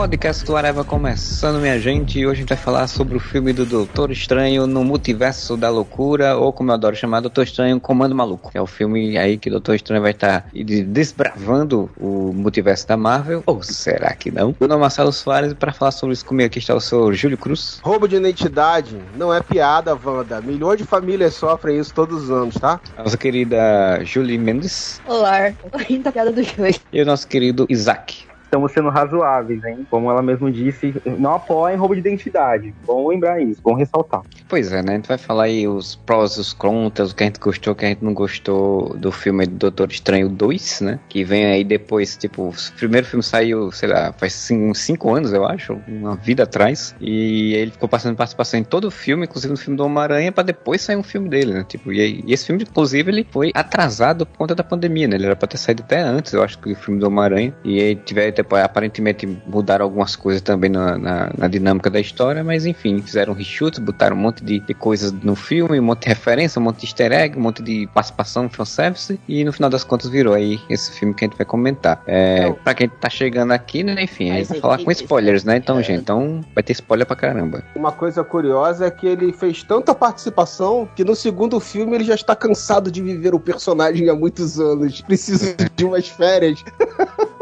Podcast do Areva começando, minha gente. E hoje a gente vai falar sobre o filme do Doutor Estranho no Multiverso da Loucura, ou como eu adoro chamar, Doutor Estranho Comando Maluco. É o filme aí que o Doutor Estranho vai estar desbravando o multiverso da Marvel. Ou será que não? Meu nome é Marcelo Soares e para falar sobre isso comigo aqui está o senhor Júlio Cruz. Roubo de identidade não é piada, Wanda. Milhões de famílias sofrem isso todos os anos, tá? A nossa querida Julie Mendes. Olá, rindo da piada do Júlio. E o nosso querido Isaac estamos sendo razoáveis, hein? Como ela mesmo disse, não apoiem roubo de identidade. Bom lembrar isso, bom ressaltar. Pois é, né? A gente vai falar aí os prós e os contras, o que a gente gostou, o que a gente não gostou do filme do Doutor Estranho 2, né? Que vem aí depois, tipo, o primeiro filme saiu, sei lá, faz cinco, cinco anos, eu acho, uma vida atrás. E ele ficou passando participação em todo o filme, inclusive no filme do Homem-Aranha, pra depois sair um filme dele, né? Tipo, e, e, esse filme, inclusive, ele foi atrasado por conta da pandemia, né? Ele era pra ter saído até antes, eu acho, que o filme do Homem-Aranha. E aí tiver aparentemente mudaram algumas coisas também na, na, na, dinâmica da história, mas enfim, fizeram reshoots, botaram um monte de, de, coisas no filme, um monte de referência, um monte de easter egg, um monte de participação, fanservice, e no final das contas virou aí esse filme que a gente vai comentar. É, então, pra quem tá chegando aqui, né, enfim, a gente vai falar com spoilers, né, então, é. gente, então vai ter spoiler pra caramba. Uma coisa curiosa é que ele fez tanta participação que no segundo filme ele já está cansado de viver o personagem há muitos anos, precisa de umas férias.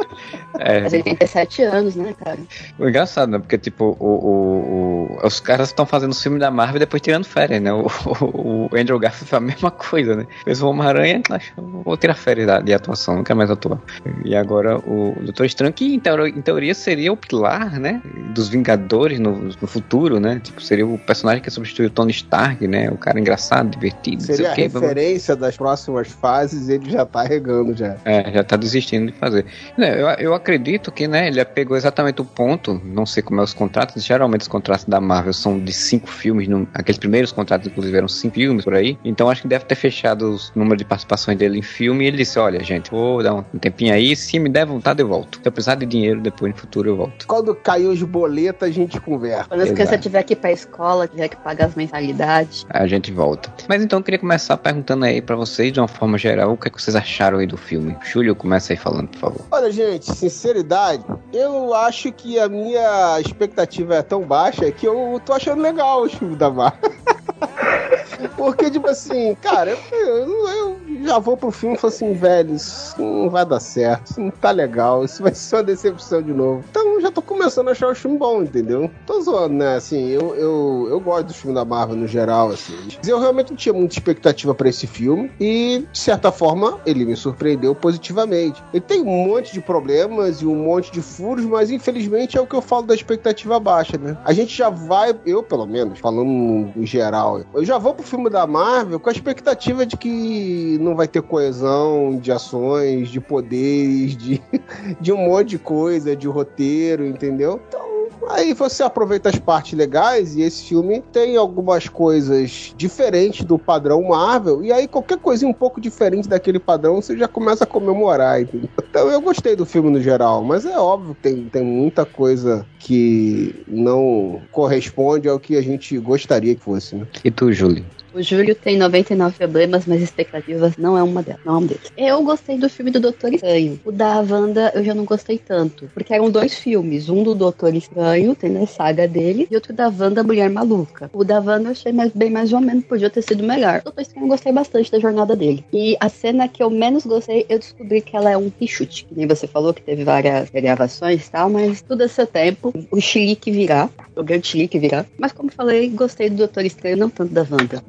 É. Mas ele tem 17 anos, né, cara? O engraçado, né? Porque, tipo, o, o, o os caras estão fazendo o filme da Marvel e depois tirando férias, né? O, o, o Andrew Garfield foi a mesma coisa, né? Fez o Homem-Aranha, vou tirar férias de atuação, não quero mais atuar. E agora o Doutor Estranho, que em teoria, em teoria seria o pilar, né? Dos Vingadores no, no, futuro, né? Tipo, seria o personagem que substitui o Tony Stark, né? O cara engraçado, divertido. Seria a quê, referência das próximas fases, ele já tá regando já. É, já tá desistindo de fazer. Eu, eu acredito que, né, ele pegou exatamente o ponto, não sei como é os contratos, geralmente os contratos da Marvel são de cinco filmes, no, aqueles primeiros contratos, inclusive, eram cinco filmes por aí, então acho que deve ter fechado os números de participações dele em filme e ele disse, olha, gente, vou dar um tempinho aí, se me der vontade eu volto. Se eu precisar de dinheiro, depois no futuro eu volto. Quando caiu os boletos, a gente conversa. Quando a criança tiver que ir pra escola, tiver que pagar as mensalidades. A gente volta. Mas então eu queria começar perguntando aí para vocês, de uma forma geral, o que, é que vocês acharam aí do filme. Júlio, começa aí falando, por favor. Olha, gente, sinceridade, eu acho que a minha expectativa é tão baixa que eu tô achando legal o filme da Marvel. Porque, tipo assim, cara, eu, eu, já vou pro filme e falo assim, velho, isso não vai dar certo, isso não tá legal, isso vai ser uma decepção de novo. Então já tô começando a achar o filme bom, entendeu? Tô zoando, né? Assim, eu, eu, eu gosto do filme da Marvel no geral, assim. Eu realmente não tinha muita expectativa para esse filme e, de certa forma, ele me surpreendeu positivamente. Ele tem um monte de problemas e um monte de furos, mas infelizmente é o que eu falo da expectativa baixa, né? A gente já vai, eu pelo menos, falando em geral, eu já vou pro filme da Marvel com a expectativa de que não vai ter coesão de ações, de poderes, de, de um monte de coisa, de roteiro, entendeu? Então, Aí você aproveita as partes legais e esse filme tem algumas coisas diferentes do padrão Marvel, e aí qualquer coisinha um pouco diferente daquele padrão você já começa a comemorar, entendeu? Então eu gostei do filme no geral, mas é óbvio que tem, tem muita coisa que não corresponde ao que a gente gostaria que fosse, né? E tu, Júlio? O Júlio tem 99 problemas, mas expectativas não é uma delas, não é um deles. Eu gostei do filme do Doutor Estranho. O da Wanda eu já não gostei tanto, porque eram dois filmes, um do Doutor Estranho, tem a saga dele, e outro da Wanda Mulher Maluca. O da Wanda eu achei mais, bem mais ou menos, podia ter sido melhor. O Doutor Estranho eu gostei bastante da jornada dele. E a cena que eu menos gostei, eu descobri que ela é um reshoot, que nem você falou, que teve várias gravações e tal, mas tudo a seu tempo, o chilique virá, o grande chilique virá. Mas como falei, gostei do Doutor Estranho, não tanto da Wanda.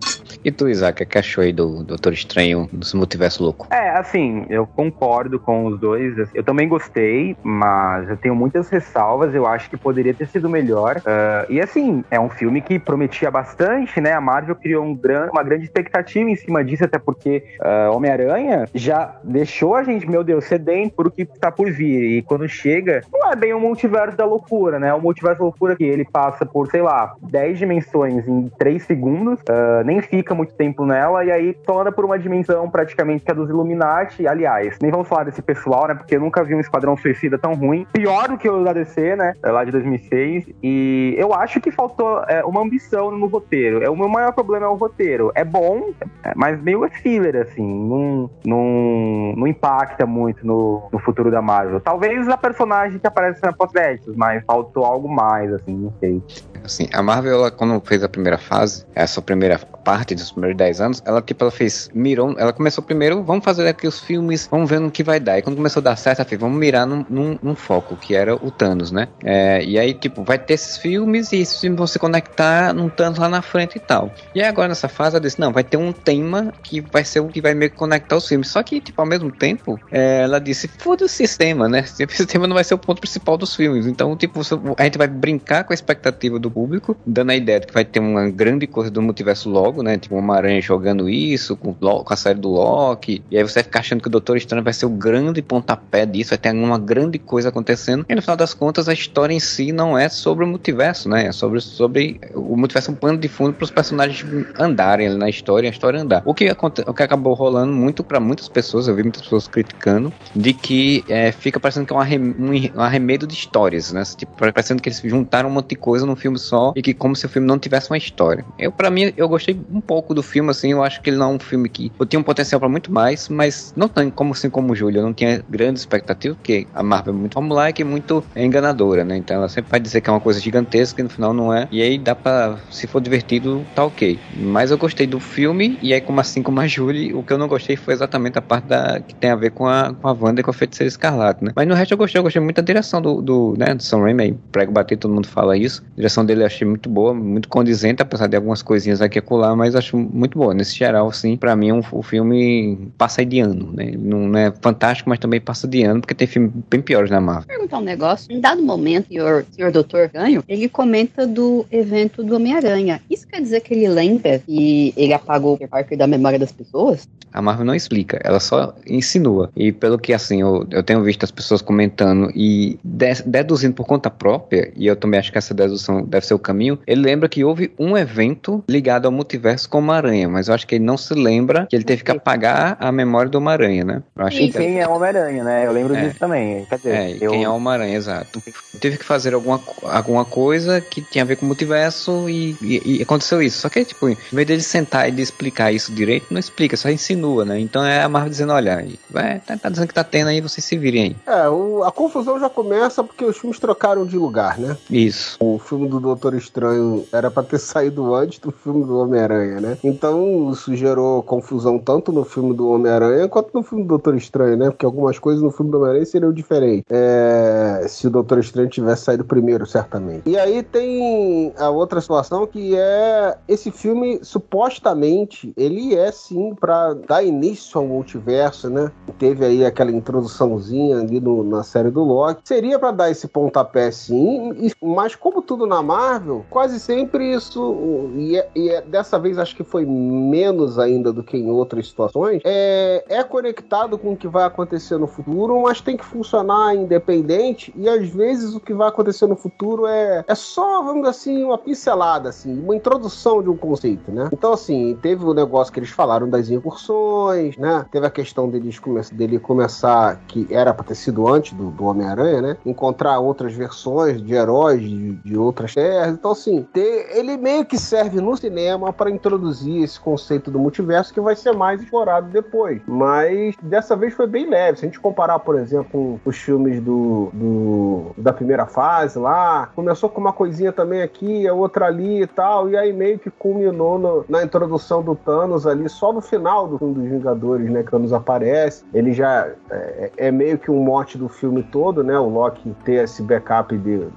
E tu, Isaac, o que achou aí do Doutor Estranho dos Multiverso Louco? É, assim, eu concordo com os dois. Eu também gostei, mas eu tenho muitas ressalvas. Eu acho que poderia ter sido melhor. Uh, e assim, é um filme que prometia bastante, né? A Marvel criou um gran, uma grande expectativa em cima disso, até porque uh, Homem-Aranha já deixou a gente, meu Deus, sedento por o que tá por vir. E quando chega, não é bem o multiverso da loucura, né? O multiverso da loucura que ele passa por, sei lá, 10 dimensões em 3 segundos, uh, nem fica muito tempo nela, e aí tu anda por uma dimensão praticamente que é dos Illuminati. Aliás, nem vamos falar desse pessoal, né? Porque eu nunca vi um Esquadrão Suicida tão ruim. Pior do que o da DC, né? É lá de 2006. E eu acho que faltou é, uma ambição no roteiro. É, o meu maior problema é o roteiro. É bom, é, mas meio filler, assim. Não, não, não impacta muito no, no futuro da Marvel. Talvez a personagem que aparece na pós-créditos, mas faltou algo mais, assim, não sei. Assim, a Marvel, ela, quando fez a primeira fase, essa primeira parte dos primeiros 10 anos, ela, tipo, ela fez, mirou, ela começou primeiro, vamos fazer aqui os filmes, vamos ver no que vai dar. E quando começou a dar certo, ela fez, vamos mirar num, num, num foco, que era o Thanos, né? É, e aí, tipo, vai ter esses filmes e esses filmes vão se conectar num Thanos lá na frente e tal. E aí agora nessa fase, ela disse, não, vai ter um tema que vai ser o que vai meio que conectar os filmes. Só que, tipo, ao mesmo tempo, é, ela disse, foda o sistema, né? Esse sistema não vai ser o ponto principal dos filmes. Então, tipo, a gente vai brincar com a expectativa do público, dando a ideia de que vai ter uma grande coisa do multiverso logo, né? Tipo, uma aranha jogando isso, com, com a série do Loki. E aí você vai ficar achando que o Doutor Estranho vai ser o grande pontapé disso, vai ter uma grande coisa acontecendo. E no final das contas, a história em si não é sobre o multiverso, né? É sobre, sobre o multiverso é um pano de fundo para os personagens andarem na história, a história andar. O que, o que acabou rolando muito para muitas pessoas, eu vi muitas pessoas criticando, de que é, fica parecendo que é um, arrem, um arremedo de histórias, né? Tipo, parecendo que eles juntaram um monte de coisa num filme só e que como se o filme não tivesse uma história. Eu, para mim, eu gostei um pouco do filme, assim, eu acho que ele não é um filme que eu tinha um potencial para muito mais, mas não tem como assim como o Júlio, eu não tinha grande expectativa, porque a Marvel é muito formulaica e muito enganadora, né? Então ela sempre vai dizer que é uma coisa gigantesca e no final não é. E aí dá pra, se for divertido, tá ok. Mas eu gostei do filme, e aí, como assim como a Julie, o que eu não gostei foi exatamente a parte da, que tem a ver com a, com a Wanda e com a Feiticeira Escarlate, né? Mas no resto eu gostei, eu gostei muito da direção do, do, né, do Sam Raimi, prego bater, todo mundo fala isso. A direção dele eu achei muito boa, muito condizente, apesar de algumas coisinhas aqui e acolá, mas acho muito boa. Nesse geral, assim, pra mim um, o filme passa de ano, né? Não é fantástico, mas também passa de ano, porque tem filmes bem piores na Marvel. Vou perguntar um negócio. Em dado momento, o senhor, senhor Doutor Ganho, ele comenta do evento do Homem-Aranha. Isso quer dizer que ele lembra e ele apagou o Parker da memória das pessoas? A Marvel não explica, ela só insinua. E pelo que, assim, eu, eu tenho visto as pessoas comentando e de, deduzindo por conta própria, e eu também acho que essa dedução deve ser o caminho, ele lembra que houve um evento ligado ao multiverso com uma aranha, mas eu acho que ele não se lembra que ele teve que apagar a memória do Homem-Aranha, né? Eu acho e que quem é o Homem-Aranha, né? Eu lembro É. disso também. Quer dizer, É, e eu... quem é o Homem-Aranha, exato. Teve que fazer alguma, alguma coisa que tinha a ver com o multiverso e, e- e aconteceu isso. Só que, tipo, em vez dele sentar e de explicar isso direito, não explica, só insinua, né? Então é a Marvel dizendo, olha, vai, tá, tá dizendo que tá tendo aí, vocês se virem aí. É, o- a confusão já começa porque os filmes trocaram de lugar, né? Isso. O filme do Doutor Estranho era pra ter saído antes do filme do Homem-Aranha, né? Então isso gerou confusão tanto no filme do Homem-Aranha quanto no filme do Doutor Estranho, né? Porque algumas coisas no filme do Homem-Aranha seriam diferentes. É, se o Doutor Estranho tivesse saído primeiro, certamente. E aí tem a outra situação que é esse filme, supostamente, ele é sim pra dar início ao multiverso, né? Teve aí aquela introduçãozinha ali no- na série do Loki. Seria pra dar esse pontapé sim, mas como tudo na Marvel, quase sempre isso, e, é- e é- dessa vez acho que foi menos ainda do que em outras situações, é, é conectado com o que vai acontecer no futuro, mas tem que funcionar independente, e às vezes o que vai acontecer no futuro é, é só, vamos dizer assim, uma pincelada, assim, uma introdução de um conceito, né? Então, assim, teve o negócio que eles falaram das incursões, né? Teve a questão deles come dele começar, que era pra ter sido antes do, do Homem-Aranha, né? Encontrar outras versões de heróis de, de outras terras. Então, assim, ter- ele meio que serve no cinema para introduzir esse conceito do multiverso que vai ser mais explorado depois. Mas dessa vez foi bem leve. Se a gente comparar, por exemplo, com os filmes do, do- da primeira fase lá, começou com uma coisinha também aqui, a outra ali e tal, e aí meio que culminou no- na introdução do Thanos ali, só no final do filme dos Vingadores, né? Que Thanos aparece. Ele já é, é meio que um mote do filme todo, né? O Loki ter esse backup de, do,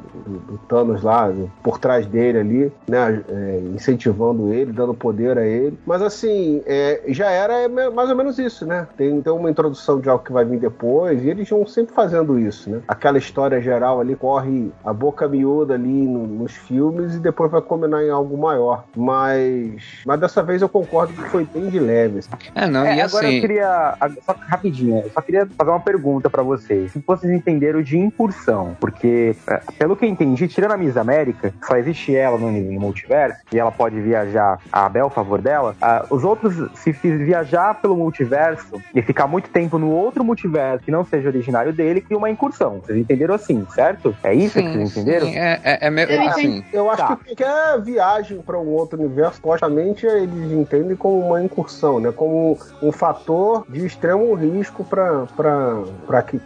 do Thanos lá por trás dele ali, né? é, incentivando ele, dando poder a ele. Mas assim, é, já era me- mais ou menos isso, né? Tem, tem uma introdução de algo que vai vir depois, e eles vão sempre fazendo isso, né? Aquela história geral ali corre a boca miúda ali no- nos filmes e depois vai combinar em algo maior. Mas, mas dessa vez eu concordo que foi bem de leve. assim. É, não, É, e agora assim. eu queria, só rapidinho, eu só queria fazer uma pergunta pra vocês. Se vocês entenderam de incursão, porque, é, pelo que eu entendi, tirando a Miss América, só existe ela no, no multiverso, e ela pode viajar a Marvel a favor dela, ah, os outros, se viajar pelo multiverso e ficar muito tempo no outro multiverso que não seja originário dele, cria uma incursão. Vocês entenderam assim, certo? É isso sim, que vocês entenderam? Sim, é, é, é meio assim. Eu acho tá. que qualquer viagem para um outro universo, supostamente eles entendem como uma incursão, né? Como um fator de extremo risco para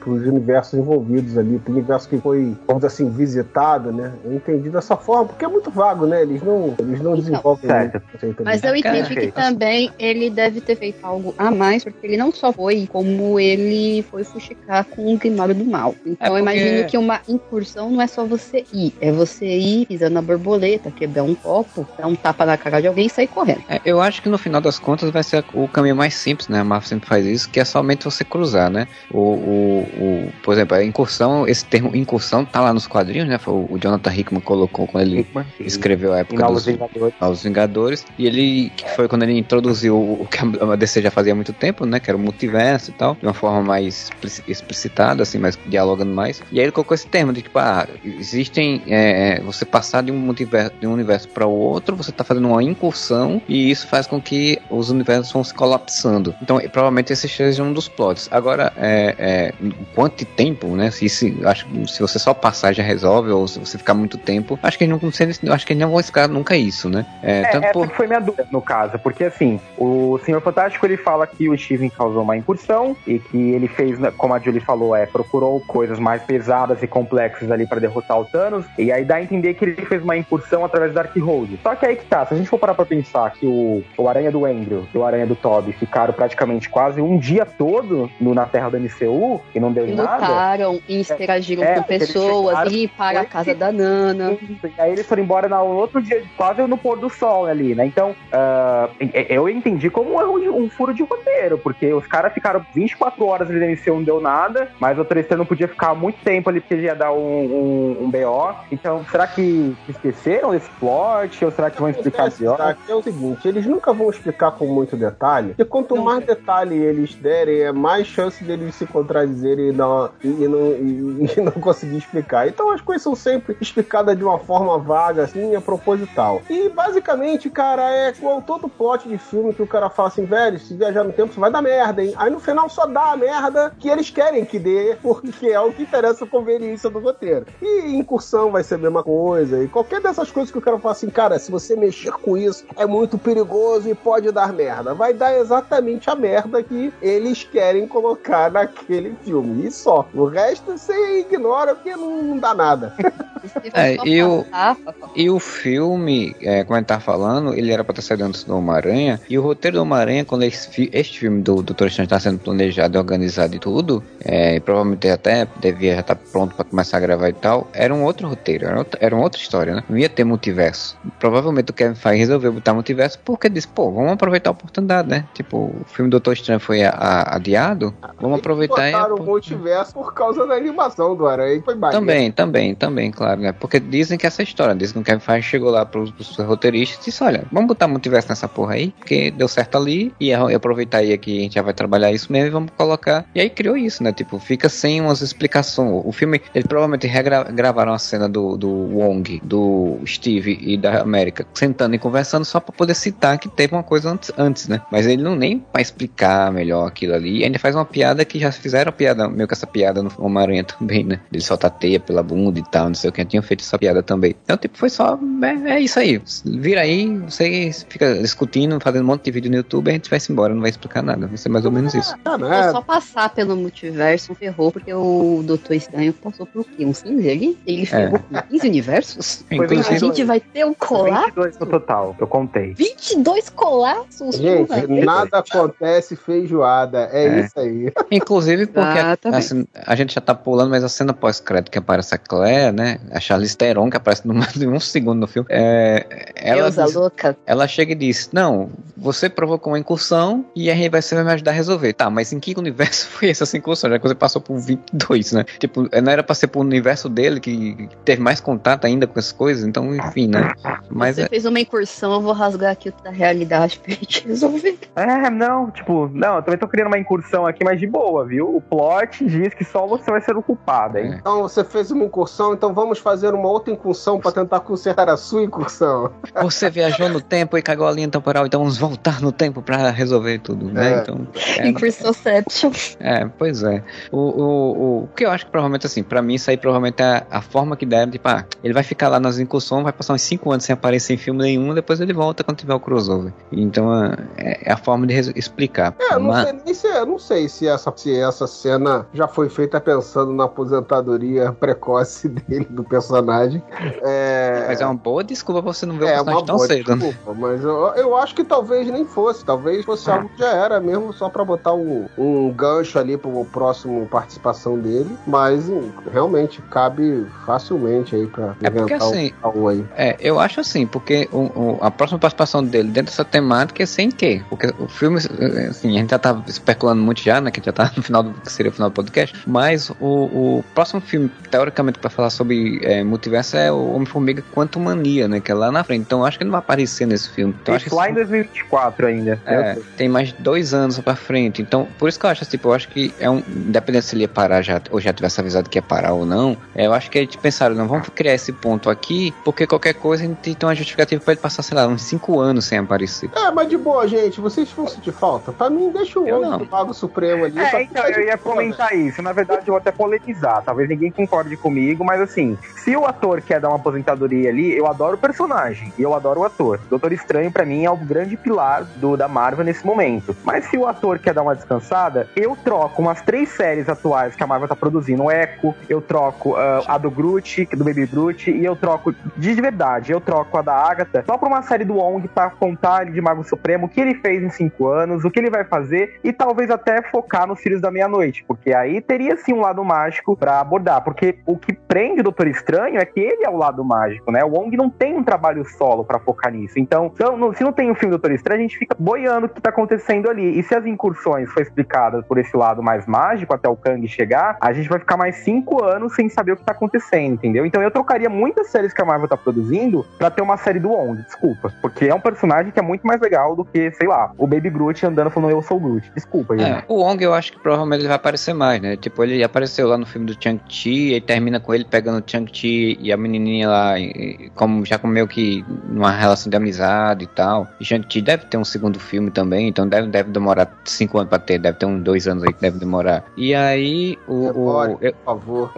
os universos envolvidos ali. Tem universo que foi, vamos dizer assim, visitado, né? Eu entendi dessa forma, porque é muito vago, né? Eles não, eles não então, desenvolvem certo. muito. Mas eu entendi que também ele deve ter feito algo a mais, porque ele não só foi como ele foi fuxicar com o Grimório do Mal. Então é porque... eu imagino que uma incursão não é só você ir, é você ir pisando na borboleta, quebrar um copo, dar um tapa na cara de alguém e sair correndo. É, eu acho que no final das contas vai ser o caminho mais simples, né? A Marvel sempre faz isso, que é somente você cruzar, né? O, o, o, por exemplo, a incursão, esse termo incursão tá lá nos quadrinhos, né? Foi o Jonathan Hickman colocou quando ele Hickman, escreveu a época dos Vingadores. Novos Vingadores. E ele, que foi quando ele introduziu o que a DC já fazia há muito tempo, né? Que era o multiverso e tal, de uma forma mais explicitada, assim, mais dialogando mais. E aí ele colocou esse termo de tipo, ah, existem. É, você passar de um multiverso de um universo para o outro, você tá fazendo uma incursão e isso faz com que os universos vão se colapsando. Então, provavelmente esse seja um dos plots. Agora, é, é, quanto tempo, né? Se, se, acho se você só passar já resolve, ou se você ficar muito tempo, acho que não acho que não vão ficar nunca isso, né? É, é tanto por... foi minha dúvida no caso, porque assim, o Senhor Fantástico ele fala que o Steven causou uma incursão e que ele fez, né, como a Julie falou, é procurou coisas mais pesadas e complexas ali para derrotar o Thanos, e aí dá a entender que ele fez uma incursão através da Darkhold. Só que aí que tá, se a gente for parar pra pensar que o, o Aranha do Andrew e o Aranha do Toby ficaram praticamente quase um dia todo no, na Terra da MCU e não deu e nada. Lutaram e interagiram é, com pessoas, e para a casa da Nana. E aí eles foram embora no outro dia, quase no pôr do sol ali, né? Então, uh, eu entendi como um, um furo de roteiro, porque os caras ficaram 24 horas ali na MCU, não deu nada, mas o Tristan não podia ficar muito tempo ali porque ia dar um, um, um BO. Então, será que esqueceram desse plot? Ou será que vão explicar pior? É o seguinte, eles nunca vão explicar com muito detalhe, porque quanto mais detalhe eles derem, é mais chance deles se contradizerem e não, e, não, e, e não conseguir explicar. Então as coisas são sempre explicadas de uma forma vaga, assim, é proposital. E basicamente, cara, é igual todo plot de filme que o cara fala assim, velho, se viajar no tempo, você vai dar merda, hein? Aí no final só dá a merda que eles querem que dê, porque é o que interessa a conveniência do roteiro. E incursão vai ser a mesma coisa, e qualquer dessas coisas que o cara fala assim, cara, se você mexer com isso, é muito perigoso e pode dar merda. Vai dar exatamente a merda que eles querem colocar naquele filme. E só. O resto você ignora porque não, não dá nada. É, e, o, e o filme, é, como a gente tá falando, ele era pra ter saído antes do Homem-Aranha. E o roteiro do Homem-Aranha, quando esse, este filme do Doutor Estranho tá sendo planejado e organizado e tudo, é, provavelmente até devia já estar tá pronto para começar a gravar e tal, era um outro roteiro, era, outra, era uma outra história, né? Não ia ter multiverso. Provavelmente o Kevin Feige resolveu botar multiverso porque disse, pô, vamos aproveitar a oportunidade, né? Tipo, o filme Doutor Estranho foi a, a, adiado, vamos aproveitar e... o multiverso por causa da animação do Aranha, foi baixo. Também, também, também, claro, né? Porque dizem que essa história, dizem que o Kevin Feige chegou lá pros, pros roteiristas e disse, olha, vamos botar multiverso nessa porra aí, porque deu certo ali, e aproveitar aí que a gente já vai trabalhar isso mesmo e vamos colocar. E aí criou isso, né? Tipo, fica sem umas explicações. O filme, eles provavelmente regravaram a cena do, do Wong, do Steve e da América sentando e conversando só pra poder citar que teve uma coisa antes, antes né? Mas ele não nem pra explicar melhor aquilo ali. Ainda faz uma piada que já fizeram piada, meio que essa piada no Homem-Aranha também, né? Ele solta a teia pela bunda e tal, não sei o que. Tinha feito essa piada também. Então, tipo, foi só. É, é isso aí. Vira aí, você fica discutindo, fazendo um monte de vídeo no YouTube, a gente vai se embora, não vai explicar nada. Vai ser mais ou menos isso. Ah, é só passar pelo multiverso ferrou, porque o Doutor Estranho passou por quê? Uns 15 ali? Ele é. ferrou é. com 15 universos? a gente vai ter um colapso? 22 no total, eu contei. 22 colapsos? Gente, nada acontece feijoada, é, é, isso aí. Inclusive porque ah, tá assim, a gente já tá pulando, mas a cena pós-crédito que aparece a Claire, né? A Charlize Theron, que aparece no mais de um segundo no filme, é, ela, diz, louca. Ela chega e diz, não, você provocou uma incursão e a gente vai, você vai me ajudar a resolver. Tá, mas em que universo foi essa incursão? Já que você passou por 22, né? Tipo, não era pra ser pro universo dele que teve mais contato ainda com essas coisas, então, enfim, né? Mas Você é... fez uma incursão, eu vou rasgar aqui da realidade pra gente resolver. É, não, tipo, não, eu também tô criando uma incursão aqui, mas de boa, viu? O plot diz que só você vai ser o culpado, hein? Então você fez uma incursão, então vamos fazer uma outra incursão pra tentar consertar a sua incursão. Você viajou no tempo tempo e cagou a linha temporal, então vamos voltar no tempo pra resolver tudo, né? É. Então, Em Christoception. é, pois é. O, o, o, o que eu acho que provavelmente, assim, pra mim isso aí provavelmente é a forma que deve, tipo, ah, ele vai ficar lá nas incursões, vai passar uns 5 anos sem aparecer em filme nenhum, depois ele volta quando tiver o crossover. Então é, é a forma de explicar. É, eu não Mas- sei nem se, eu não sei se essa, se essa cena já foi feita pensando na aposentadoria precoce dele, do personagem. É, Mas é uma boa desculpa pra você não ver o é uma personagem tão boa cedo. Desculpa, mas eu, eu acho que talvez nem fosse. Talvez fosse algo que já era mesmo, só pra botar um, um gancho ali pro próximo participação dele. Mas hum, realmente cabe facilmente aí pra É porque, assim, algo aí. É, eu acho assim, porque o, o- a próxima participação dele dentro dessa temática é sem quê? Porque o filme, assim, a gente já tá especulando muito já, né? Que já tá no final do que seria o final do podcast. Mas o, o próximo filme, teoricamente, pra falar sobre eh, multiverso é o Homem-Formiga Quanto Mania, né? Que é lá na frente. Então eu acho que ele não vai aparecer nesse filme. Então acho que lá em 2024 ainda. é, tem mais dois anos pra frente. Então, por isso que eu acho, tipo, eu acho que é um. Independente se ele ia parar já, ou já tivesse avisado que ia parar ou não, é, eu acho que eles pensaram, não, vamos criar esse ponto aqui, porque qualquer coisa a gente tem uma justificativa pra ele passar, sei lá, uns cinco anos sem aparecer. É, mas de boa, gente, vocês vão sentir falta? Pra mim, deixa o não. do Mago Supremo ali. É, então, eu ia boa, comentar isso. Na verdade, eu vou até polemizar. Talvez ninguém concorde comigo, mas assim, se o ator quer dar uma aposentadoria ali, eu adoro o personagem e eu adoro o ator. Doutor Estranho, pra mim, é o grande pilar do, da Marvel nesse momento. Mas se o ator quer dar uma descansada, eu troco umas três séries atuais que a Marvel tá produzindo. O Echo, eu troco ah, a do Groot, do Baby Groot, e eu troco, de verdade, eu troco a da Agatha só pra uma série do Wong pra contar ali de Mago Supremo o que ele fez em cinco anos, o que ele vai fazer e talvez até focar nos Filhos da Meia-Noite, porque aí teria sim um lado mágico pra abordar, porque o que prende o Doutor Estranho é que ele é o lado mágico, né? O Wong não tem um trabalho solo pra focar nisso. Então, então, não- se não tem o filme do Doutor Estranho, a gente fica boiando o que tá acontecendo ali. E se as incursões for explicadas por esse lado mais mágico até o Kang chegar, a gente vai ficar mais cinco anos sem saber o que tá acontecendo, entendeu? Então eu trocaria muitas séries que a Marvel tá produzindo pra ter uma série do Wong, desculpa. Porque é um personagem que é muito mais legal do que, sei lá, o Baby Groot andando falando eu sou o Groot. Desculpa, gente. É, o Wong eu acho que provavelmente ele vai aparecer mais, né? Tipo, ele apareceu lá no filme do Chang-Chi, e termina com ele pegando o Chang-Chi e a menininha lá, e- como, já com meio que numa relação de amizade e tal. E Shang-Chi deve ter um segundo filme também, então deve, deve demorar cinco anos pra ter, deve ter uns dois anos aí que deve demorar. E aí, o. Demore, o eu- por favor.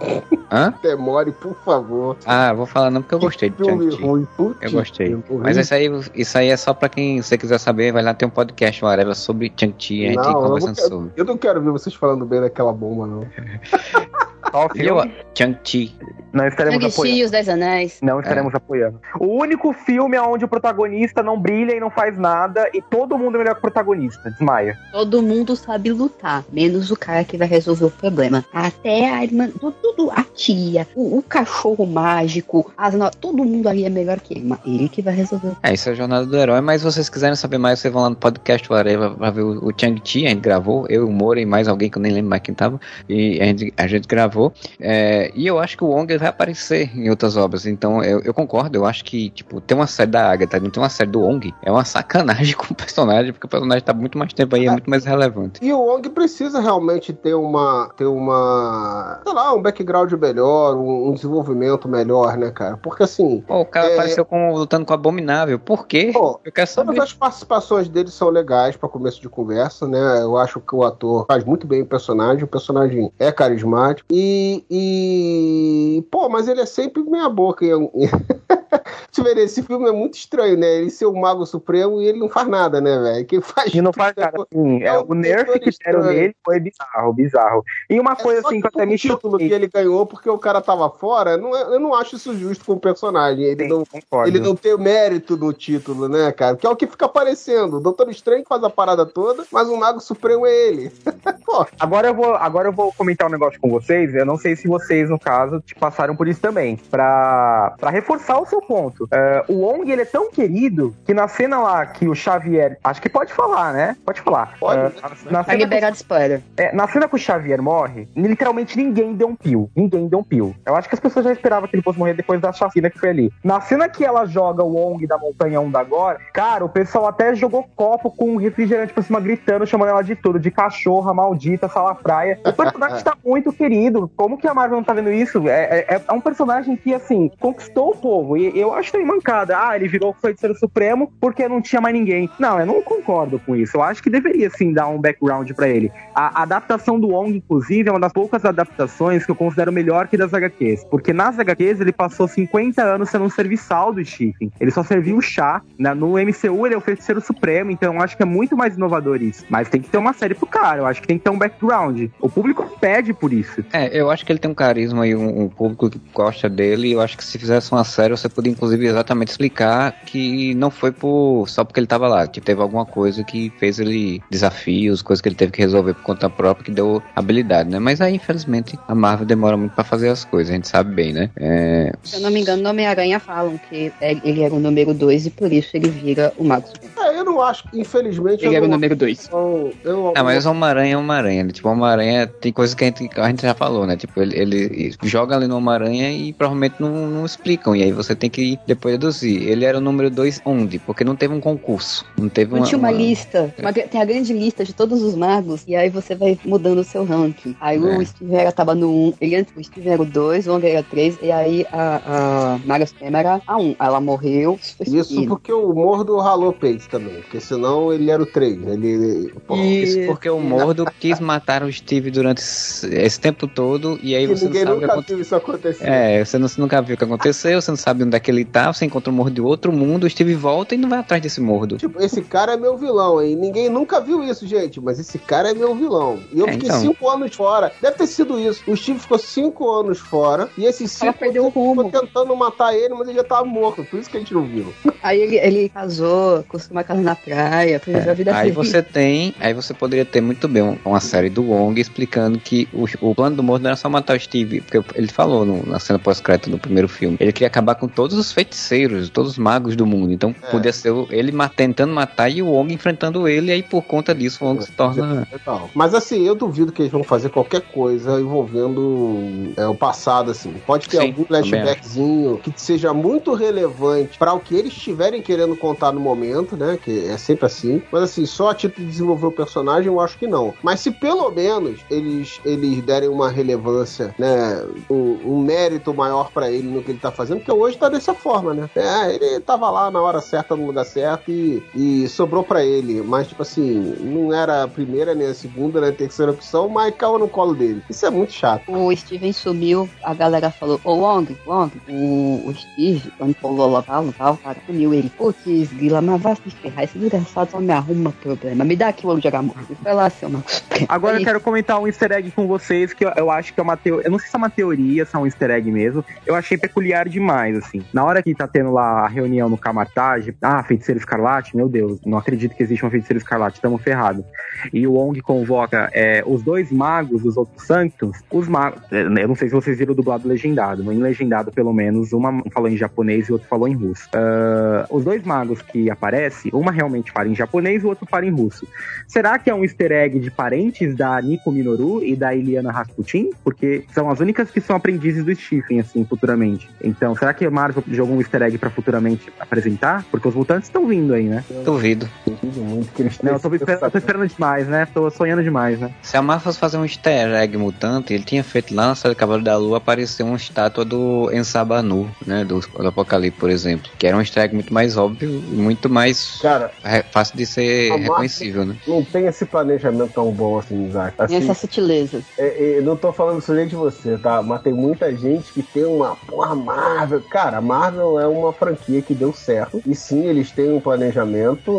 hã? Demore, por favor. Ah, vou falar não porque eu gostei de Filme ruim. Eu gostei. ruim. Mas isso aí, isso aí é só pra quem você quiser saber, vai lá ter um podcast, uma areva sobre Chang-Chi, a gente Não, eu conversando quero- sobre. Eu não quero ver vocês falando bem daquela bomba, não. Qual E eu, filme? Shang-Chi. Não estaremos Shang-Chi apoiando. e os Dez Anéis. Não estaremos apoiando. O único filme onde o protagonista não brilha e não faz nada e todo mundo é melhor que o protagonista. Desmaia. Todo mundo sabe lutar, menos o cara que vai resolver o problema. Até a irmã, tu- tudo, a tia, o, o cachorro mágico, as no... todo mundo ali é melhor que ele, mas ele que vai resolver. É, isso é a jornada do herói, mas se vocês quiserem saber mais, vocês vão lá no podcast Areva pra ver o, o Chang-Chi, a gente gravou, eu, o Moura e mais alguém que eu nem lembro mais quem tava, e a gente, a gente gravou. É, e eu acho que o Wong vai aparecer em outras obras, então eu, eu concordo, eu acho que, tipo, ter uma série da Agatha, não ter uma série do Wong, é uma sacanagem com o personagem, porque o personagem tá muito mais tempo aí, é muito mais relevante. E o Wong precisa realmente ter uma. ter uma. sei lá, um background melhor, um, um desenvolvimento melhor, né, cara? Porque assim. Pô, o cara É. apareceu com, lutando com o Abominável, por quê? Pô, eu quero Todas saber. as participações dele são legais pra começo de conversa, né? Eu acho que o ator faz muito bem o personagem, o personagem é carismático. E. e pô, mas ele é sempre meia boca. Se ver, esse filme é muito estranho, né? Ele ser o Mago Supremo e ele não faz nada, né, velho? Quem faz. E não faz cara assim. É, É o nerf que deram nele foi bizarro, bizarro. E uma É coisa assim que eu até o me título choquei. que ele ganhou porque o cara tava fora, não é- eu não acho isso justo com o personagem. Ele, Sim, não, concordo. ele não tem o mérito no título, né, cara? Que é o que fica aparecendo. O Doutor Estranho faz a parada toda, mas o Mago Supremo é ele. Agora eu vou, agora eu vou comentar um negócio com vocês. Eu não sei se vocês, no caso, te passaram por isso também. Pra, pra reforçar o seu ponto. É, o Wong, ele é tão querido que na cena lá que o Xavier. Acho que pode falar, né? Pode falar. Pode, né? na, na Tá cena liberado spoiler. É, na cena que o Xavier morre, literalmente ninguém deu um pio. Ninguém deu um pio. Eu acho que as pessoas já esperavam que ele fosse morrer depois da chacina que foi ali. Na cena que ela joga o Wong da Montanha 1 da agora, cara, o pessoal até jogou copo com um refrigerante pra cima, gritando, chamando ela de tudo, de cachorra, maldita, salafraia. O personagem tá muito querido. Como que a Marvel não tá vendo isso? É, é- é um personagem que, assim, conquistou o povo. E eu acho também mancada. Ah, ele virou o feiticeiro supremo porque não tinha mais ninguém. Não, eu não concordo com isso. Eu acho que deveria sim dar um background para ele. A adaptação do Wong, inclusive, é uma das poucas adaptações que eu considero melhor que das HQs. Porque nas HQs ele passou 50 anos sendo um serviçal do Stephen. Ele só serviu o chá. Né? No MCU ele é o feiticeiro supremo, então eu acho que é muito mais inovador isso. Mas tem que ter uma série pro cara. Eu acho que tem que ter um background. O público pede por isso. É, eu acho que ele tem um carisma e um, um público que gosta dele. Eu acho que se fizesse uma série, você podia, inclusive, exatamente explicar que não foi por só porque ele tava lá. Que teve alguma coisa que fez ele desafios, coisas que ele teve que resolver por conta própria, que deu habilidade, né? Mas aí, infelizmente, a Marvel demora muito para fazer as coisas, a gente sabe bem, né? É... Se eu não me engano, no Homem-Aranha falam que é, ele era o número 2 e por isso ele vira o Mago É, eu não acho, infelizmente. Ele era o número 2. Eu, ah, mas o Homem-Aranha é Homem-Aranha. Né? Tipo, o Homem-Aranha tem coisas que a gente, a gente já falou, né? Tipo, ele, ele joga ali no Homem-Aranha e provavelmente não, não explicam. E aí você tem que depois deduzir. Ele era o número 2 onde? Porque não teve um concurso. Não teve não uma. tinha uma, uma... lista. Uma, tem a grande lista de todos os magos. E aí você vai mudando o seu ranking. Aí é. o Steve era tava no 1. Um, ele antes o Steve era o 2, o Wong era 3. E aí a, a Maga Suprema era a 1. Um. Ela morreu. Isso porque o Mordo ralou peito também. Porque senão ele era o 3. Ele, Isso porque o Mordo quis matar o Steve durante esse tempo todo. E aí você ninguém não sabe nunca viu isso acontecer. É, você, não, você nunca viu o que aconteceu. Você não sabe onde é que ele tá. Você encontra um Mordo de outro mundo. O Steve volta e não vai atrás desse Mordo. Tipo, esse cara é meu vilão, hein? Ninguém nunca viu isso, gente. Mas esse cara é meu vilão. E eu é, fiquei 5 então. anos fora. Deve ter sido isso. O Steve ficou 5 anos fora. E esses 5 anos ficou tentando matar ele, mas ele já tava morto. Por isso que a gente não viu. Aí ele, ele casou, construiu uma casa na praia, fez é, a vida Aí você tem. Aí você poderia ter muito bem uma série do Wong explicando que o, o plano do Mordo não era só matar o Steve. Porque ele falou no, na cena pós-crédito do primeiro filme. Ele queria acabar com todos os feiticeiros, todos os magos do mundo. Então é. podia ser ele tentando matar e o Wong enfrentando ele. E aí por conta disso o Wong se torna. Mas assim, eu duvido que eles vão fazer qualquer coisa envolvendo é, o passado, assim. Pode ter Sim, algum flashbackzinho que seja muito relevante para o que eles estiverem querendo contar no momento, né? Que é sempre assim. Mas assim, só a título de desenvolver o personagem, eu acho que não. Mas se pelo menos eles, eles derem uma relevância, né? Um, um mérito maior para ele no que ele tá fazendo, porque hoje tá dessa forma, né? É, ele tava lá na hora certa, no lugar certo e, e sobrou para ele. Mas, tipo assim, não era a primeira, nem a segunda, nem a terceira opção, mas caiu no colo dele. Isso é muito chato. O Steven sumiu, a galera falou, ô Wong, Wong, o, o Steve, quando falou lá, tal, tal, cara, sumiu ele. Putz, Guila, mas vai ferrar, esse desgraçado só me arruma problema. Me dá aqui o olho de amor. Foi lá, seu Marcos. Agora eu quero comentar um easter egg com vocês, que eu, eu acho que é uma teoria. Eu não sei se é uma teoria, se é um easter egg mesmo. Eu achei peculiar demais, assim. Na hora que tá tendo lá a reunião no Camartage, ah, feiticeiro escarlate, meu Deus, não acredito que existe uma feiticeiro escarlate, tamo ferrado. E o Wong convoca é, os dois magos dos outros Sanctos, os magos. É, eu não sei se vocês viram o dublado legendado, mas em legendado, pelo menos, uma falou em japonês e o outro falou em russo. Uh, os dois magos que aparecem, uma realmente fala em japonês e o outro fala em russo. Será que é um easter egg de parentes da Nico Minoru e da Iliana Rasputin? Porque são as únicas que são aprendizes do Stephen, assim, futuramente. Então, será que a Marvel jogou um easter egg pra futuramente apresentar? Porque os mutantes estão vindo aí, né? Duvido. Duvido muito que eles Não, eu tô esperando, eu tô esperando demais, né? Tô sonhando demais, né? Se a Marvel fosse fazer um easter egg mutante, ele tinha feito lá na série Cavalo da Lua aparecer uma estátua do Ensabanu, né? Do, do Apocalipse, por exemplo. Que era um easter egg muito mais óbvio e muito mais Cara, fácil de ser reconhecível, né? Não tem esse planejamento tão bom assim, Isaac. Assim, essa sutileza. É, é, não tô falando isso nem de você, tá? Mas tem muita gente que tem uma porra Marvel. Cara, a Marvel é uma franquia que deu certo. E sim, eles têm um planejamento,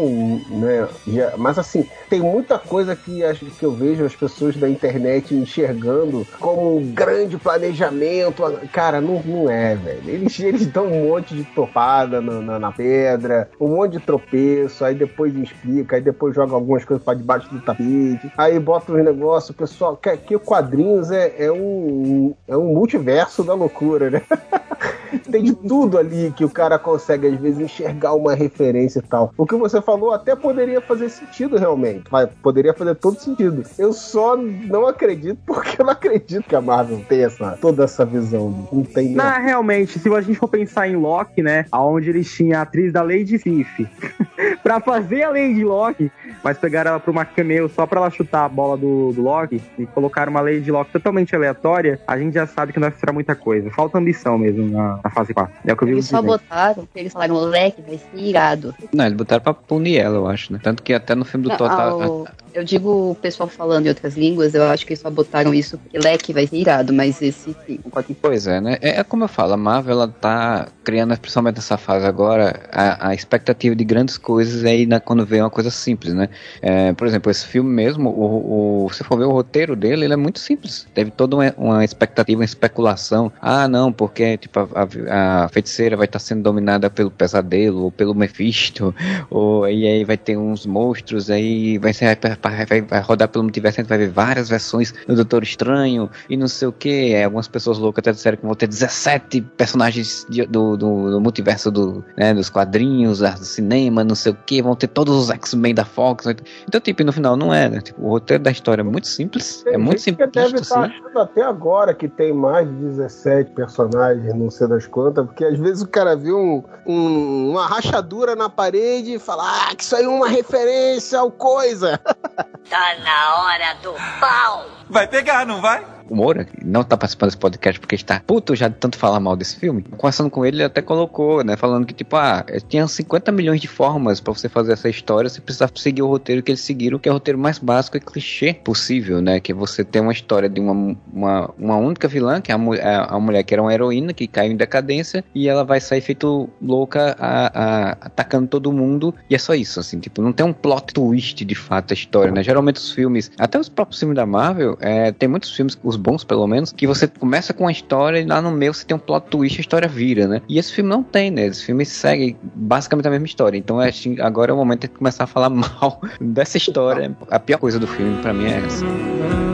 né? Já, mas assim, tem muita coisa que, que eu vejo as pessoas da internet enxergando como um grande planejamento. Cara, não, não é, velho. Eles, eles dão um monte de topada na, na, na pedra, um monte de tropeço, aí depois explica, aí depois joga algumas coisas para debaixo do tapete, aí bota os negócios, pessoal, que, o quadrinhos é, é, um, é um multiverso da loucura, né? Tem de tudo ali que o cara consegue, às vezes, enxergar uma referência e tal. O que você falou até poderia fazer sentido realmente. Poderia fazer todo sentido. Eu só não acredito porque eu não acredito que a Marvel tenha essa, toda essa visão. Não tem. Não, realmente, se a gente for pensar em Loki, né? Onde eles tinham a atriz da Lady Sif. pra fazer a Lady Loki, mas pegaram ela pra uma cameo só pra ela chutar a bola do, do Loki e colocaram uma Lady Loki totalmente aleatória, a gente já sabe que não vai esperar muita coisa. Falta ambição mesmo na, na fase 4. É o que eu vi Eles só botaram, eles falaram, moleque, vai ser irado. Não, eles botaram pra punir ela, eu acho, né? Tanto que até no filme do Não, Thor tá- ao- Eu digo o pessoal falando em outras línguas, eu acho que eles só botaram isso porque leque vai ser irado, mas esse sim. Pois é, né? É, é como eu falo, a Marvel ela tá criando, principalmente nessa fase agora, a, a expectativa de grandes coisas aí na, quando vê uma coisa simples, né? É, por exemplo, esse filme mesmo, o, o, se for ver o roteiro dele, ele é muito simples. Teve toda uma, uma expectativa, uma especulação. Ah, não, porque tipo, a, a- feiticeira vai estar sendo dominada pelo pesadelo, ou pelo Mephisto, ou e aí vai ter uns monstros, aí vai, ser, vai, vai, vai rodar pelo multiverso, a gente vai ver várias versões do Doutor Estranho e não sei o que. Algumas pessoas loucas até disseram que vão ter 17 personagens de- do, do, do multiverso do, né, dos quadrinhos, do cinema, não sei o que, vão ter todos os X-Men da Fox. Então, tipo, no final não é, né? Tipo, o roteiro da história é muito simples, é muito gente que deve simplista, estar assim. achando até agora que tem mais de 17 personagens, não sei das quantas, porque às vezes o cara vê um, um- uma rachadura na parede e fala, ah, que isso aí é uma referência ao coisa. Tá na hora do pau! Vai pegar, não vai? Moura, que não tá participando desse podcast porque está puto já de tanto falar mal desse filme. Conversando com ele, ele até colocou, né? Falando que, tipo, ah, tinha 50 milhões de formas pra você fazer essa história, você precisava seguir o roteiro que eles seguiram, que é o roteiro mais básico e clichê possível, né? Que você tem uma história de uma, uma, uma única vilã, que é a, a, a mulher que era uma heroína, que caiu em decadência, e ela vai sair feito louca a, a- atacando todo mundo, e é só isso, assim, tipo, não tem um plot twist de fato a história, né? Geralmente os filmes, até os próprios filmes da Marvel, é, tem muitos filmes, os bons pelo menos, que você começa com uma história e lá no meio você tem um plot twist a história vira, né? E esse filme não tem, né? Esse filme segue basicamente a mesma história. Então que agora é o momento de começar a falar mal dessa história. A pior coisa do filme pra mim é essa.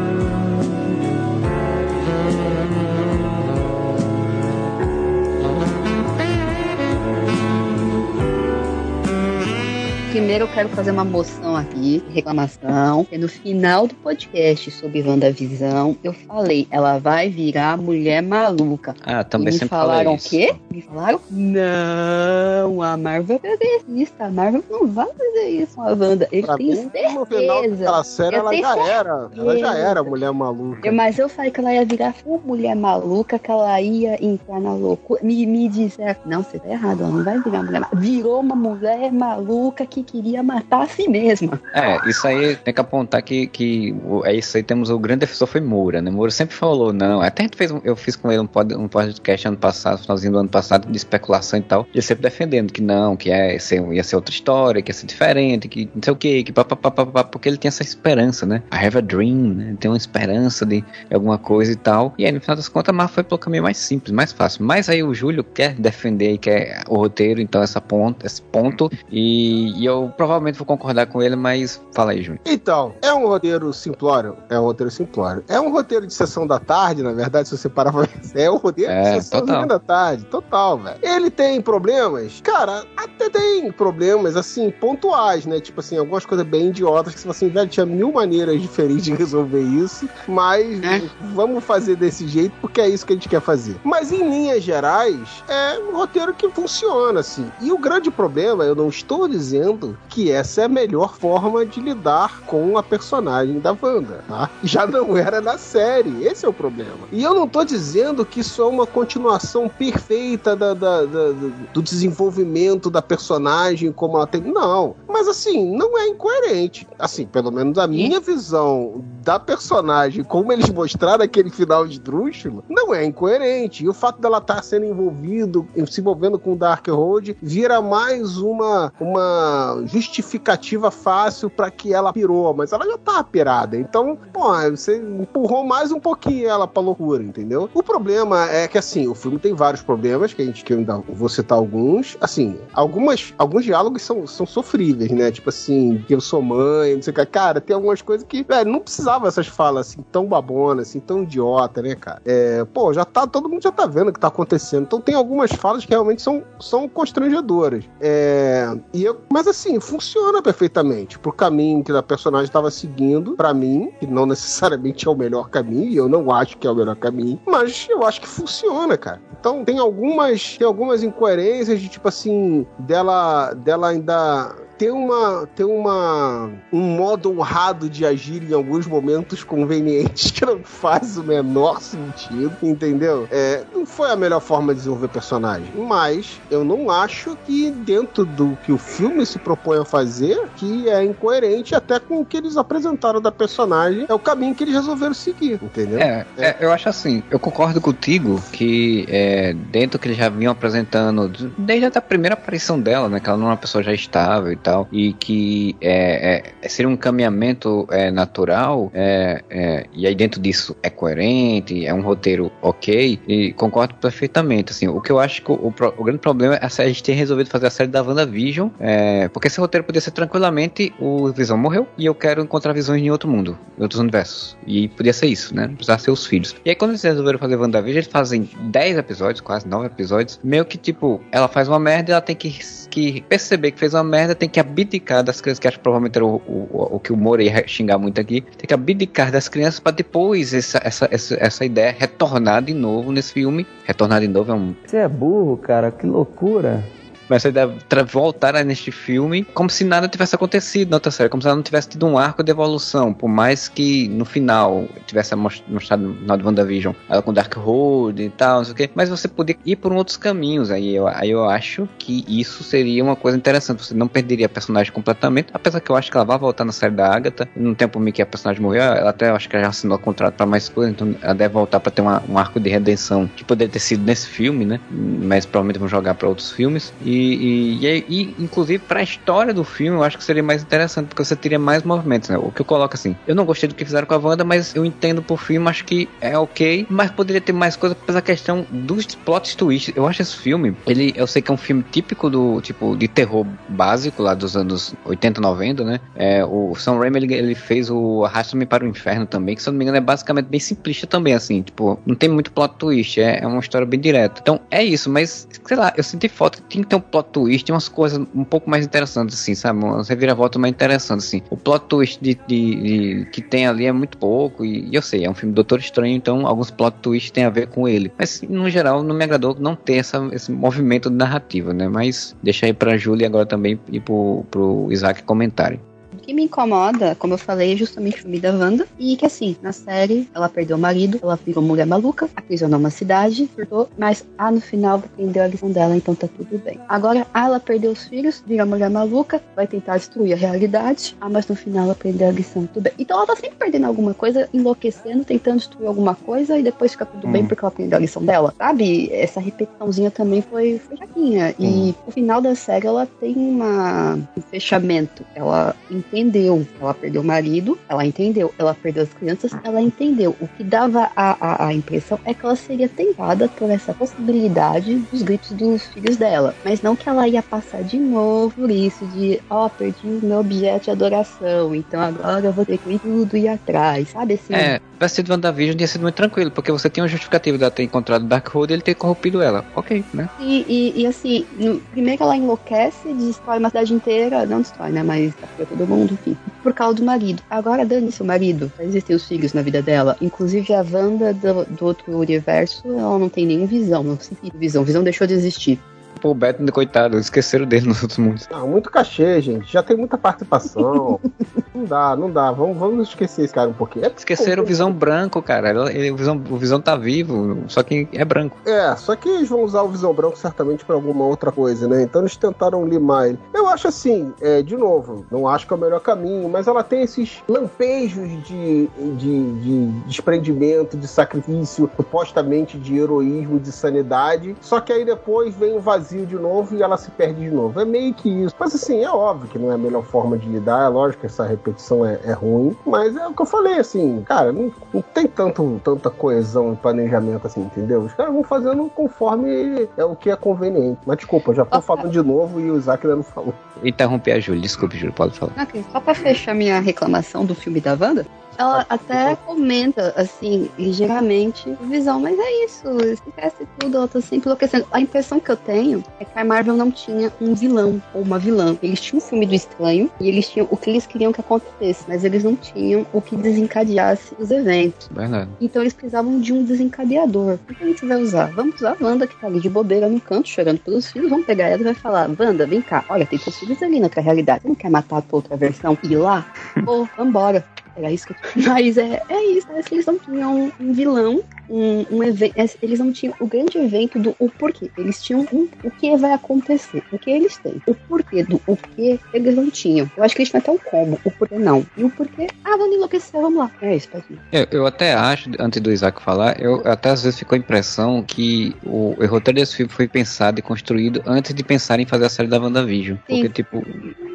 Primeiro eu quero fazer uma moção aqui, reclamação, que no final do podcast sobre WandaVisão, eu falei, ela vai virar mulher maluca. Ah, E também me sempre falaram o isso. quê? Me falaram? Não, a Marvel é progressista. A Marvel não vai fazer isso com a Wanda. Eu Pra tenho mim, no final certeza. daquela série, Eu ela tenho já era. Ela já certeza. era mulher maluca. Mas eu falei que ela ia virar uma mulher maluca, que ela ia entrar na loucura. Me, me disseram, não, você tá errado, ela não vai virar mulher maluca. Virou uma mulher maluca que queria matar a si mesma. É, isso aí tem que apontar que, que é isso aí temos o grande defensor foi Moura, né? Moura sempre falou, não, até a gente fez, eu fiz com ele um, um podcast ano passado, finalzinho do ano passado, de especulação e tal, ele sempre defendendo que não, que é, ser, ia ser outra história, que ia ser diferente, que não sei o que, que papapá, porque ele tinha essa esperança, né? I have a dream, né? Tem uma esperança de alguma coisa e tal, e aí no final das contas Marvel foi pelo caminho mais simples, mais fácil, mas aí o Júlio quer defender quer o roteiro, então essa ponto, esse ponto, e, e eu provavelmente vou concordar com ele, mas fala aí, Júlio. Então, é um roteiro simplório? É um roteiro simplório. É um roteiro de sessão da tarde, na verdade, se você parar pra pensar. É um roteiro É, de sessão total. da tarde, total, velho. Ele tem problemas? Cara, até tem problemas, assim, pontuais, né? Tipo assim, algumas coisas bem idiotas que você fala assim, velho, tinha mil maneiras diferentes de resolver isso, mas É. vamos fazer desse jeito porque é isso que a gente quer fazer. Mas em linhas gerais, é um roteiro que funciona, assim. E o grande problema, eu não estou dizendo que essa é a melhor forma de lidar com a personagem da Wanda, tá? Já não era na série, esse é o problema. E eu não tô dizendo que isso é uma continuação perfeita da- da- da- do desenvolvimento da personagem, como ela tem. Não. Mas assim, não é incoerente. Assim, pelo menos a minha visão da personagem, como eles mostraram aquele final de Drúxula, não é incoerente. E o fato dela estar sendo envolvido, se envolvendo com o Dark Road, vira mais uma, uma justificativa fácil para que ela pirou, mas ela já tá pirada. Então, pô, você empurrou mais um pouquinho ela pra loucura, entendeu? O problema é que, assim, o filme tem vários problemas, que a gente que ainda vou citar alguns. Assim, algumas, alguns diálogos são, são sofríveis, né? Tipo assim, eu sou mãe, não sei o que. Cara, tem algumas coisas que, velho, não precisava essas falas assim, tão babonas, assim, tão idiota, né, cara? É, pô, já tá, todo mundo já tá vendo o que tá acontecendo. Então tem algumas falas que realmente são, são constrangedoras. É, e eu, mas assim, funciona perfeitamente pro caminho que a personagem tava seguindo, pra mim, que não necessariamente é o melhor caminho, e eu não acho que é o melhor caminho, mas eu acho que funciona, cara. Então tem algumas, tem algumas incoerências de tipo assim, dela, dela ainda ter uma ter uma um modo honrado de agir em alguns momentos convenientes que não faz o menor sentido, entendeu? É, não foi a melhor forma de desenvolver personagem, mas eu não acho que dentro do que o filme se propõe a fazer, que é incoerente até com o que eles apresentaram da personagem, é o caminho que eles resolveram seguir, entendeu? É, é, eu acho assim, eu concordo contigo que é, dentro que eles já vinham apresentando, desde a primeira aparição dela, né, que ela não é uma pessoa já estável tal, e que é, é, seria um caminhamento é, natural, é, é, e aí dentro disso é coerente, é um roteiro ok, e concordo perfeitamente, assim, o que eu acho que o, o grande problema é a gente ter resolvido fazer a série da WandaVision, é, porque esse roteiro podia ser tranquilamente o Visão morreu, e eu quero encontrar visões em outro mundo, em outros universos, e podia ser isso, né, não precisava ser os filhos. E aí quando eles resolveram fazer WandaVision, eles fazem 10 episódios, quase 9 episódios, meio que tipo, ela faz uma merda ela tem que, que perceber que fez uma merda, tem que abdicar das crianças, que acho que provavelmente era o, o, o que o Moro ia xingar muito aqui, tem que abdicar das crianças para depois essa, essa, essa, essa ideia retornar de novo nesse filme. Retornar de novo é um. Você é burro, cara, que loucura. Mas deve voltar neste filme como se nada tivesse acontecido na outra série, como se ela não tivesse tido um arco de evolução, por mais que no final tivesse mostrado no final de WandaVision ela com Darkhold e tal, não sei o quê, mas você podia ir por outros caminhos, aí eu, aí eu acho que isso seria uma coisa interessante, você não perderia a personagem completamente, apesar que eu acho que ela vai voltar na série da Agatha, no tempo em que a personagem morreu, ela até acho que já assinou contrato para mais coisas, então ela deve voltar para ter uma, um arco de redenção que poderia ter sido nesse filme, né, mas provavelmente vão jogar para outros filmes, e e, e, e, inclusive, para a história do filme, eu acho que seria mais interessante, porque você teria mais movimentos, né? O que eu coloco assim, eu não gostei do que fizeram com a Wanda, mas eu entendo por filme, acho que é ok, mas poderia ter mais coisa pela questão dos plot twists. Eu acho esse filme, ele, eu sei que é um filme típico do, tipo, de terror básico lá dos anos 80, 90, né? É, o Sam Raimi, ele, ele fez o Arrasta-me para o Inferno também, que se eu não me engano é basicamente bem simplista também, assim, tipo, não tem muito plot twist, é, é uma história bem direta. Então, é isso, mas, sei lá, eu senti falta, tinha que ter um plot twist, umas coisas um pouco mais interessantes, assim, sabe? Uma reviravolta mais interessante, assim. O plot twist de, de, de, que tem ali é muito pouco, e, e, eu sei, é um filme Doutor Estranho, então alguns plot twists tem a ver com ele. Mas, no geral, não me agradou não ter essa, esse movimento de narrativa, né? Mas deixa aí pra Júlia agora também e pro, pro Isaac comentarem. Que me incomoda, como eu falei, é justamente o filme da Wanda. E que assim, na série, ela perdeu o marido, ela virou mulher maluca, aprisionou uma cidade, surtou, mas ah, no final aprendeu a lição dela, então tá tudo bem. Agora, ah, ela perdeu os filhos, virou mulher maluca, vai tentar destruir a realidade, ah, mas no final ela aprendeu a lição, tudo bem. Então ela tá sempre perdendo alguma coisa, enlouquecendo, tentando destruir alguma coisa e depois fica tudo hum. bem porque ela aprendeu a lição dela, sabe? Essa repetiçãozinha também foi, foi jaquinha. Hum. E no final da série ela tem uma, um fechamento. Ela entendeu. Ela perdeu o marido, ela entendeu. Ela perdeu as crianças, ela entendeu. O que dava a, a, a impressão é que ela seria tentada por essa possibilidade dos gritos dos filhos dela. Mas não que ela ia passar de novo por isso, de ó, oh, perdi o meu objeto de adoração, então agora eu vou ter que ir tudo ir atrás, sabe? Assim, é, pra ser do WandaVision tinha sido muito tranquilo, porque você tem uma justificativa dela ter encontrado Darkhold e ele ter corrompido ela. Ok, né? E, e, e assim, no, primeiro ela enlouquece, destrói uma cidade inteira, não destrói, né? Mas tá todo mundo, enfim. Por causa do marido. Agora dane-se o marido. Existem os filhos na vida dela. Inclusive a Wanda do, do outro universo, ela não tem nem visão. Não tem visão. Visão deixou de existir. Pô, o Batman, coitado, esqueceram dele nos outros mundos. Não, muito cachê, gente. Já tem muita participação. não dá, não dá. Vamos, vamos esquecer esse cara um pouquinho. É, esqueceram o Visão branco, cara. Ele, o, visão, o Visão tá vivo, só que é branco. É, só que eles vão usar o Visão branco certamente para alguma outra coisa, né? Então eles tentaram limar ele. Eu acho assim, é, de novo, não acho que é o melhor caminho, mas ela tem esses lampejos de, de, de desprendimento, de sacrifício, supostamente de heroísmo, de sanidade. Só que aí depois vem o vazio vazio de novo e ela se perde de novo. É meio que isso. Mas assim, é óbvio que não é a melhor forma de lidar, é lógico que essa repetição é, é ruim, mas é o que eu falei, assim, cara, não, não, tem tanto, tanta coesão e planejamento assim, entendeu? Os caras vão fazendo conforme é o que é conveniente. Mas desculpa, já tô falando de novo e o Isaac ainda não falou. Interromper a Júlia, desculpe, Júlia, pode falar. Okay, só pra fechar minha reclamação do filme da Wanda, Ela até comenta, assim, ligeiramente, o Visão, mas é isso, esquece tudo, ela tá sempre enlouquecendo. A impressão que eu tenho é que a Marvel não tinha um vilão ou uma vilã. Eles tinham um filme do estranho e eles tinham o que eles queriam que acontecesse, mas eles não tinham o que desencadeasse os eventos. Verdade. Então eles precisavam de um desencadeador. O que a gente vai usar? Vamos usar a Wanda, que tá ali de bobeira no canto, chorando pelos filhos. Vamos pegar ela e vai falar: Wanda, vem cá. Olha, tem teus filhos ali na outra realidade. Você não quer matar a tua outra versão e ir lá? Pô, vambora. Era isso que eu... Mas é, é isso, que eles não tinham um vilão, um, um evento. Eles não tinham o grande evento do o porquê. Eles tinham um, o que vai acontecer. O que eles têm. O porquê do o que eles não tinham. Eu acho que eles tinham até o como, o porquê não. E o porquê, ah, vamos enlouquecer, vamos lá. É isso, Patinho. Eu, eu até acho, antes do Isaac falar, eu até às vezes ficou a impressão que o, o roteiro desse filme foi pensado e construído antes de pensar em fazer a série da WandaVision. Sim. Porque, tipo,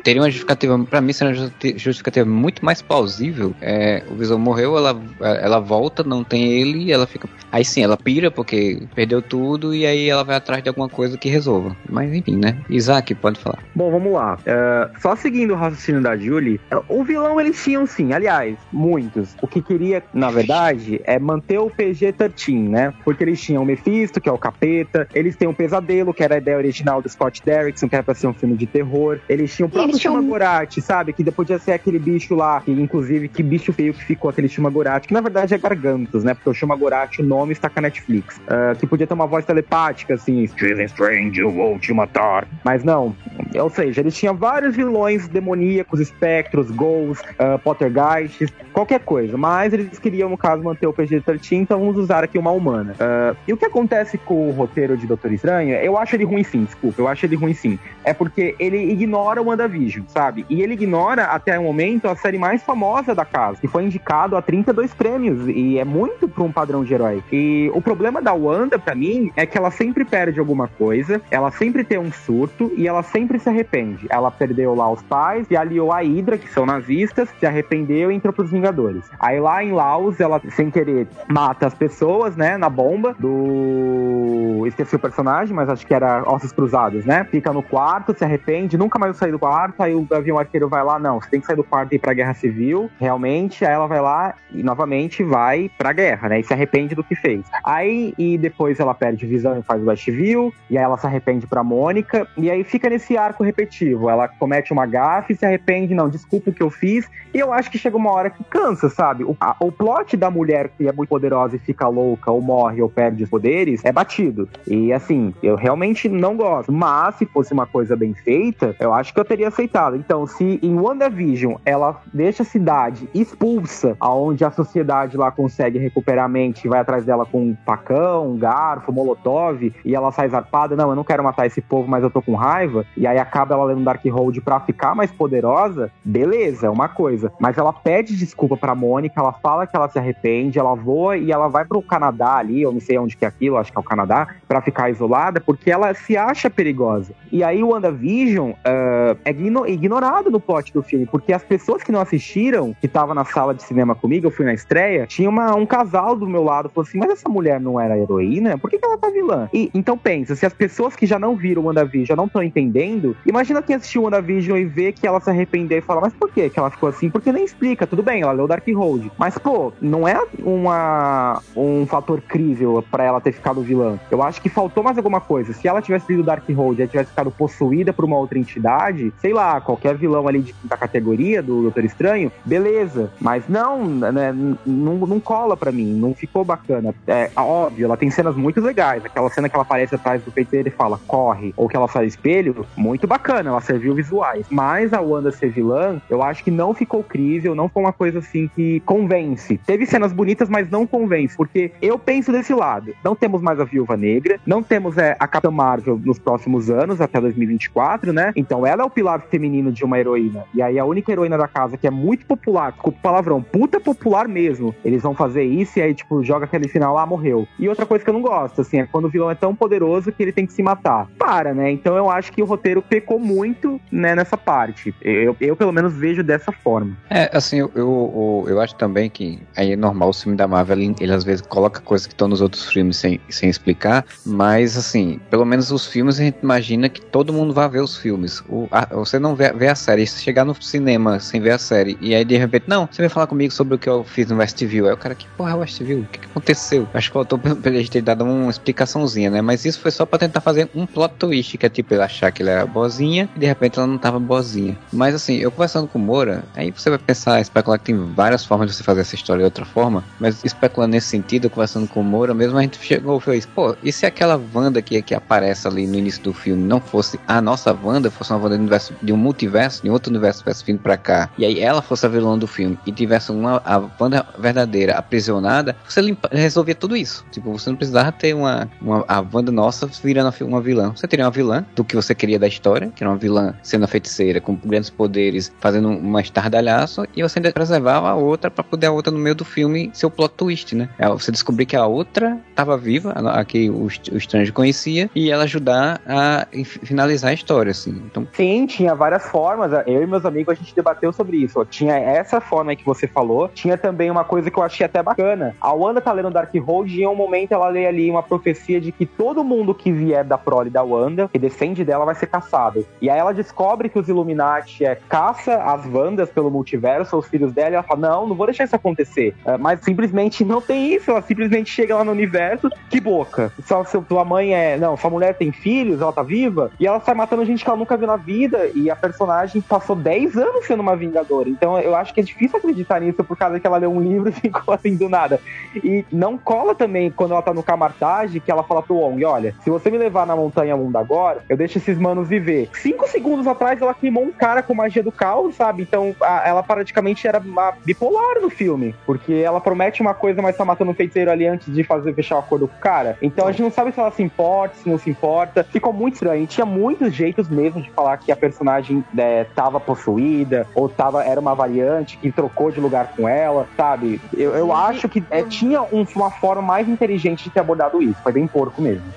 teria uma justificativa, pra mim, seria uma justi- justificativa muito mais plausível. É, o Visão morreu, ela, ela volta, não tem ele, e ela fica. Aí sim, ela pira porque perdeu tudo, e aí ela vai atrás de alguma coisa que resolva. Mas enfim, né? Isaac, pode falar. Bom, vamos lá. É, só seguindo o raciocínio da Julie, é, o vilão eles tinham sim, aliás, muitos. O que queria, na verdade, é manter o PG-13, né? Porque eles tinham o Mephisto, que é o capeta, eles têm o Pesadelo, que era a ideia original do Scott Derrickson, que era pra ser um filme de terror. Eles tinham o próprio Shumagorati, sabe? Que podia ser aquele bicho lá, que inclusive, que bicho feio que ficou aquele Shumagorati, que na verdade é Gargantos, né? Porque o Shumagorati, o nome está com a Netflix. Ah, que podia ter uma voz telepática, assim, Steven Strange, eu vou te matar. Mas não, ou seja, eles tinham vários vilões demoníacos, espectros, ghouls, uh, poltergeists, qualquer coisa. Mas eles queriam, no caso, manter o PG-13, então vamos usar aqui uma humana. Uh, e o que acontece com o roteiro de Doutor Estranho, eu acho ele ruim sim, desculpa, eu acho ele ruim sim. É porque ele ignora o WandaVision, sabe? E ele ignora, até o momento, a série mais famosa da casa, que foi indicado a 32 prêmios, e é muito pra um padrão de herói. E o problema da Wanda, pra mim, é que ela sempre perde alguma coisa, ela sempre tem um surto, e ela sempre se arrepende. Ela perdeu lá os pais, e aliou a Hydra, que são nazistas, se arrependeu e entrou pros Vingadores. Aí lá em Laos, ela, sem querer, mata as pessoas, né, na bomba do... Esqueci o personagem, mas acho que era Ossos Cruzados, né? Fica no quarto, se arrepende, nunca mais sai do quarto, aí o Gavião Arqueiro vai lá, não, você tem que sair do quarto e ir pra Guerra Civil, realmente, aí ela vai lá e novamente vai pra guerra, né? E se arrepende do que fez. Aí, e depois ela perde visão e faz o Westview, e aí ela se arrepende pra Mônica, e aí fica nesse arco repetitivo. Ela comete uma gafe, se arrepende, não, desculpa o que eu fiz, e eu acho que chega uma hora que cansa, sabe? O, a- o plot da mulher que é muito poderosa e fica louca, ou morre, ou perde os poderes, é batido. E assim, eu realmente não gosto. Mas se fosse uma coisa bem feita, eu acho que eu teria aceitado. Então, se em WandaVision ela deixa a cidade expulsa, aonde a sociedade lá consegue recuperar a mente e vai atrás dela com um facão, um garfo, molotov, e ela sai zarpada, não, eu não quero matar esse povo, mas eu tô com raiva, e aí acaba ela lendo Darkhold pra ficar mais poderosa, beleza, é uma coisa. Mas ela pede desculpa pra Mônica, ela fala que ela se arrepende, ela voa e ela vai pro Canadá ali, eu não sei onde que é aquilo, acho que é o Canadá, pra ficar isolada, porque ela se acha perigosa. E aí o WandaVision ah, é igno- ignorado no plot do filme, porque as pessoas que não assistiram, que estavam na sala de cinema comigo, eu fui na estreia, tinha uma- um casal do meu lado, falou assim, mas essa mulher não era heroína? Por que, que ela tá vilã? E, então pensa, se as pessoas que já não viram WandaVision não estão entendendo, imagina quem assistiu WandaVision e vê que ela se arrepender e fala, mas por que que ela ficou assim? Porque nem explica, tudo bem, ela leu Darkhold, mas pô, não é uma, um fator crível pra ela ter ficado vilã. Eu acho que faltou mais alguma coisa. Se ela tivesse lido Darkhold e ela tivesse ficado possuída por uma outra entidade, sei lá, qualquer vilão ali de quinta categoria do Doutor Estranho, beleza. Mas não, né, não, não cola pra mim, não ficou bacana. É óbvio, ela tem cenas muito legais. Aquela cena que ela aparece atrás do peito dele e fala, corre, ou que ela do espelho, muito bacana, ela serviu visuais. Mas a Wanda ser vilã, eu acho que não ficou crível, não foi uma coisa assim que convence. Teve cenas bonitas, mas não convence, porque eu penso desse lado. Não temos mais a Viúva Negra, não temos é, a Capitã Marvel nos próximos anos, até 2024, né? Então ela é o pilar feminino de uma heroína. E aí a única heroína da casa que é muito popular, desculpa o palavrão, puta popular mesmo. Eles vão fazer isso e aí, tipo, joga aquele final lá, morreu. E outra coisa que eu não gosto, assim, é quando o vilão é tão poderoso que ele tem que se matar. Para, né? Então eu acho que o roteiro pecou muito, né, nessa parte. Eu, eu pelo menos vejo dessa forma. É, assim, eu, eu, eu acho também que aí é normal o filme da Marvel, ele, ele às vezes coloca coisas que estão nos outros filmes sem, sem explicar, Mas, assim, pelo menos os filmes a gente imagina que todo mundo vai ver os filmes. O, a, você não vê, vê, a série. Se chegar no cinema sem ver a série e aí de repente, não, você vai falar comigo sobre o que eu fiz no Westview. Aí o cara, que porra é Westview? O que, que aconteceu? Acho que faltou pra ele ter dado uma explicaçãozinha, né? Mas isso foi só pra tentar fazer um plot twist, que é tipo ele achar que ele era boazinha e de repente ela não tava boazinha. Mas assim, eu conversando com o Moura, aí você vai pensar, especular que tem várias formas de você fazer essa história de outra forma, mas especulando nesse sentido, conversando com o Moura, mesmo a gente chegou e fez, pô, e se aquela Wanda que, que aparece ali no início do filme não fosse a nossa Wanda, fosse uma Wanda do universo, de um multiverso, de outro universo tivesse vindo pra cá, e aí ela fosse a vilã do filme e tivesse uma a Wanda verdadeira aprisionada, você limpa, resolvia tudo isso. Tipo, você não precisava ter uma, uma a Wanda nossa virando uma vilã. Você teria uma vilã do que você queria da história, que era uma vilã sendo a feiticeira, com grandes poderes, fazendo uma estardalhaço, e você ainda preservava a outra para poder a outra no meio do filme ser o plot twist, né? É, você descobrir que a outra estava viva, a, que o, o estranho conhecia, e ela ajudar a finalizar a história, assim. Então... Sim, tinha várias formas. Eu e meus amigos, a gente debateu sobre isso. Tinha essa forma que você falou, tinha também uma coisa que eu achei até bacana. A Wanda tá lendo Dark Road e em um momento ela lê ali uma profecia de que todo mundo que vier da prole da Wanda, que descende dela, vai ser caçado. E aí ela descobre que os Illuminati é, caça as Wandas pelo multiverso, os filhos dela, e ela fala, não, não vou deixar isso acontecer. Uh, mas simplesmente não tem isso, ela simplesmente chega lá no universo, que boca. Só se tua mãe é, não, sua mulher tem filhos, ela tá viva, e ela sai matando gente que ela nunca viu na vida, e a personagem passou 10 anos sendo uma vingadora. Então eu acho que é difícil acreditar nisso por causa que ela leu um livro e ficou assim do nada. E não cola também quando ela tá no Camartage, que ela fala pro Wong, olha, se você me levar na montanha mundo agora, eu deixo esses manos viver. Cinco segundos atrás ela queimou um cara com magia do caos, sabe? Então a, ela praticamente era uma bipolar no filme, porque ela promete uma coisa, mas tá matando um feiticeiro ali antes de fazer fechar o acordo com o cara. Então a gente não sabe se ela se importa, se não se importa. Ficou muito estranho. E tinha muitos jeitos mesmo de falar que a personagem é, tava possuída ou tava, era uma variante que trocou de lugar com ela, sabe? Eu, eu acho que é, tinha um, uma forma mais inteligente de ter abordado isso. Foi bem porco mesmo.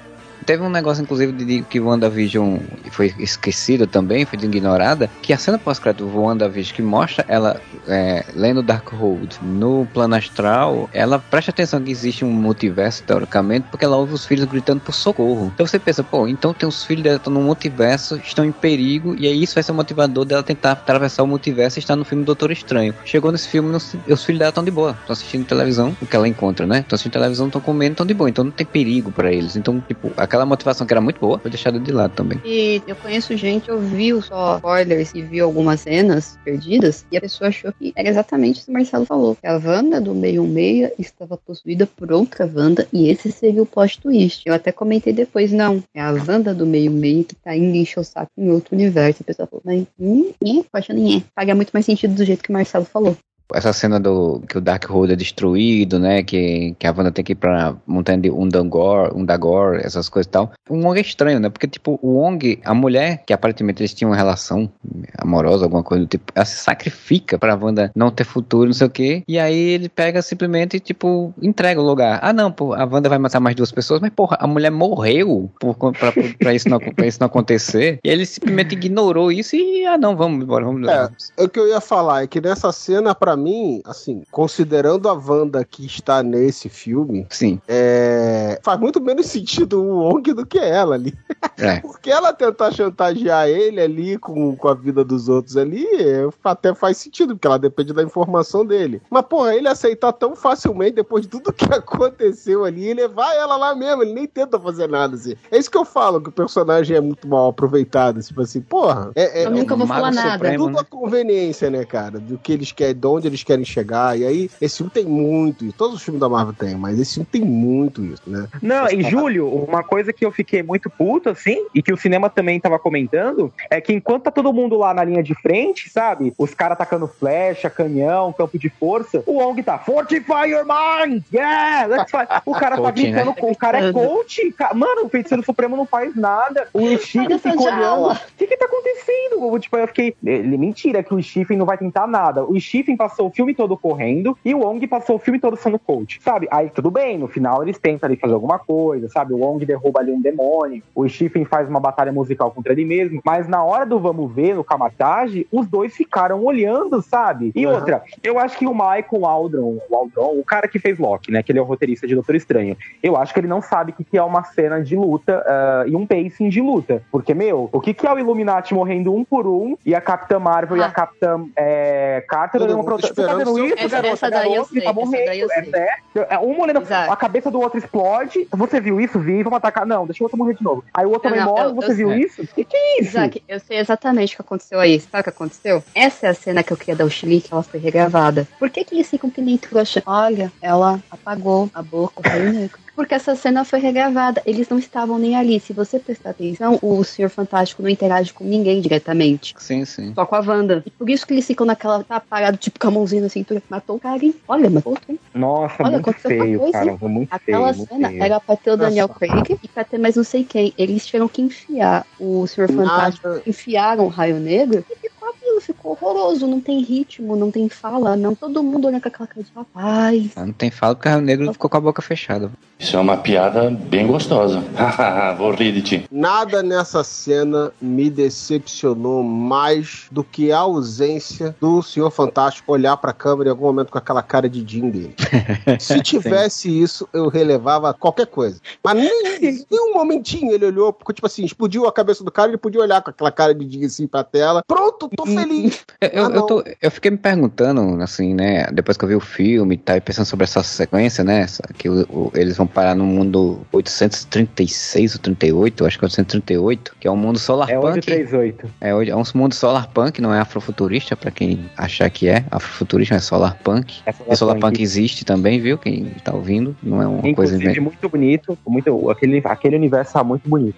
Teve um negócio, inclusive, de que WandaVision foi esquecido também, foi ignorada, que a cena pós-crédito do WandaVision que mostra ela é, lendo Darkhold no plano astral, ela presta atenção que existe um multiverso, teoricamente, porque ela ouve os filhos gritando por socorro. Então você pensa, pô, então tem os filhos dela estão no multiverso, estão em perigo, e aí isso vai ser o motivador dela tentar atravessar o multiverso e estar no filme Doutor Estranho. Chegou nesse filme, os filhos dela estão de boa, estão assistindo televisão, o que ela encontra, né? Estão assistindo televisão, estão comendo, estão de boa, então não tem perigo para eles. Então, tipo, a aquela motivação que era muito boa foi deixada de lado também. E eu conheço gente, eu vi só spoilers e vi algumas cenas perdidas e a pessoa achou que era exatamente o que o Marcelo falou. Que a Wanda do meio meia estava possuída por outra Wanda e esse seria o plot twist. Eu até comentei depois, não, é a Wanda do meio meio que tá indo encher o saco em outro universo. A pessoa falou, mas, hum, é, achando, é. Faria muito mais sentido do jeito que o Marcelo falou essa cena do que o Darkhold é destruído, né? Que, que a Wanda tem que ir pra montanha de Undangor, Undagor, essas coisas e tal. O Wong é estranho, né? Porque, tipo, o Wong, a mulher, que aparentemente eles tinham uma relação amorosa, alguma coisa do tipo, ela se sacrifica pra Wanda não ter futuro, não sei o quê. E aí ele pega simplesmente, tipo, entrega o lugar. Ah, não, a Wanda vai matar mais duas pessoas, mas, porra, a mulher morreu por, pra, pra, isso, não, pra isso não acontecer. E ele simplesmente ignorou isso e, ah, não, vamos embora, vamos. É, o que eu ia falar é que nessa cena, pra mim, assim, considerando a Wanda que está nesse filme, sim, é, faz muito menos sentido o Wong do que ela ali. É. Porque ela tentar chantagear ele ali com, com a vida dos outros ali, é, até faz sentido, porque ela depende da informação dele. Mas, porra, ele aceitar tão facilmente depois de tudo que aconteceu ali e levar ela lá mesmo, ele nem tenta fazer nada, assim. É isso que eu falo, que o personagem é muito mal aproveitado, tipo assim, porra. É, é, eu nunca vou falar nada. É tudo a conveniência, né, cara, do que eles querem, de onde eles querem chegar. E aí, esse filme tem muito isso. Todos os filmes da Marvel tem, mas esse filme tem muito isso, né? Não, e Júlio, uma coisa que eu fiquei muito puto, assim, e que o cinema também tava comentando, é que enquanto tá todo mundo lá na linha de frente, sabe? Os caras atacando flecha, canhão, campo de força, o Wong tá Fortify your mind! Yeah! Let's fight! O cara tá gritando, né? o cara é coach. Mano, o feiticeiro supremo não faz nada. O Stephen fica olhando. O que que tá acontecendo? Tipo, eu fiquei. Mentira que o Stephen não vai tentar nada. O Stephen passou o filme todo correndo e o Wong passou o filme todo sendo coach, sabe? Aí tudo bem, no final eles tentam ali fazer alguma coisa, sabe? O Wong derruba ali um demônio, o Stephen faz uma batalha musical contra ele mesmo, mas na hora do vamos ver, no Kamatage, os dois ficaram olhando, sabe? E Uhum. outra, eu acho que o Michael Aldron, o Aldron, o cara que fez Loki, né, que ele é o roteirista de Doutor Estranho, eu acho que ele não sabe o que que é uma cena de luta ah, e um pacing de luta. Porque, meu, o que, que é o Illuminati morrendo um por um e a Capitã Marvel e a Ah. Capitã é, Carter Todo olhando tá esperando vendo seu- isso, Essa- garota? essa daí eu Garoto, ele sei, tá morrendo. daí eu É, sei. é, um Exato. a cabeça do outro explode. Você viu isso? Vi, vamos atacar. Não, deixa o outro morrer de novo. Aí o outro Não, também não, morre. eu- você eu viu sei. isso? Que que é isso? Isaac, eu sei exatamente o que aconteceu aí. Sabe o que aconteceu? Essa é a cena que eu queria dar o chilique, ela foi regravada. Por que, que eles ficam que nem trouxa? Olha, ela apagou a boca Raio Negro. Porque essa cena foi regravada. Eles não estavam nem ali. Se você prestar atenção, o Senhor Fantástico não interage com ninguém diretamente. Sim, sim. Só com a Wanda. E por isso que eles ficam naquela. Tá parado, tipo, com a mãozinha na cintura. Matou o cara, hein? Olha, matou outro, hein? Nossa, Olha, muito aconteceu uma feio, coisa, cara. hein? Muito Aquela feio. cena feio. era pra ter o Daniel Nossa. Craig e pra ter mais não sei quem. Eles tiveram que enfiar o Senhor Fantástico Nada. enfiaram o Raio Negro e aquilo, ficou horroroso, não tem ritmo, não tem fala, não. Todo mundo olha com aquela cara de rapaz. Ah, Não tem fala porque o negro ficou com a boca fechada. Isso é uma piada bem gostosa. Vou rir de ti. Nada nessa cena me decepcionou mais do que a ausência do Senhor Fantástico olhar pra câmera em algum momento com aquela cara de Jim dele. Se tivesse isso, eu relevava qualquer coisa. Mas nem, nem um momentinho ele olhou, porque, tipo assim, explodiu a cabeça do cara, ele podia olhar com aquela cara de Jim assim pra tela. Pronto, tô feliz. Eu, eu, Ah, eu tô- eu fiquei me perguntando, assim, né, depois que eu vi o filme e tal, e pensando sobre essa sequência, né, que o- o- eles vão parar no mundo 836 ou 38, acho que é 838, que é um mundo É solarpunk. 838. É, hoje- é um mundo solarpunk, não é afrofuturista, pra quem achar que é. Afrofuturista é solarpunk. Essa E solarpunk existe também, viu? Quem tá ouvindo, não é uma coisa Inclusive, muito bonito. Muito, aquele, aquele universo tá muito bonito.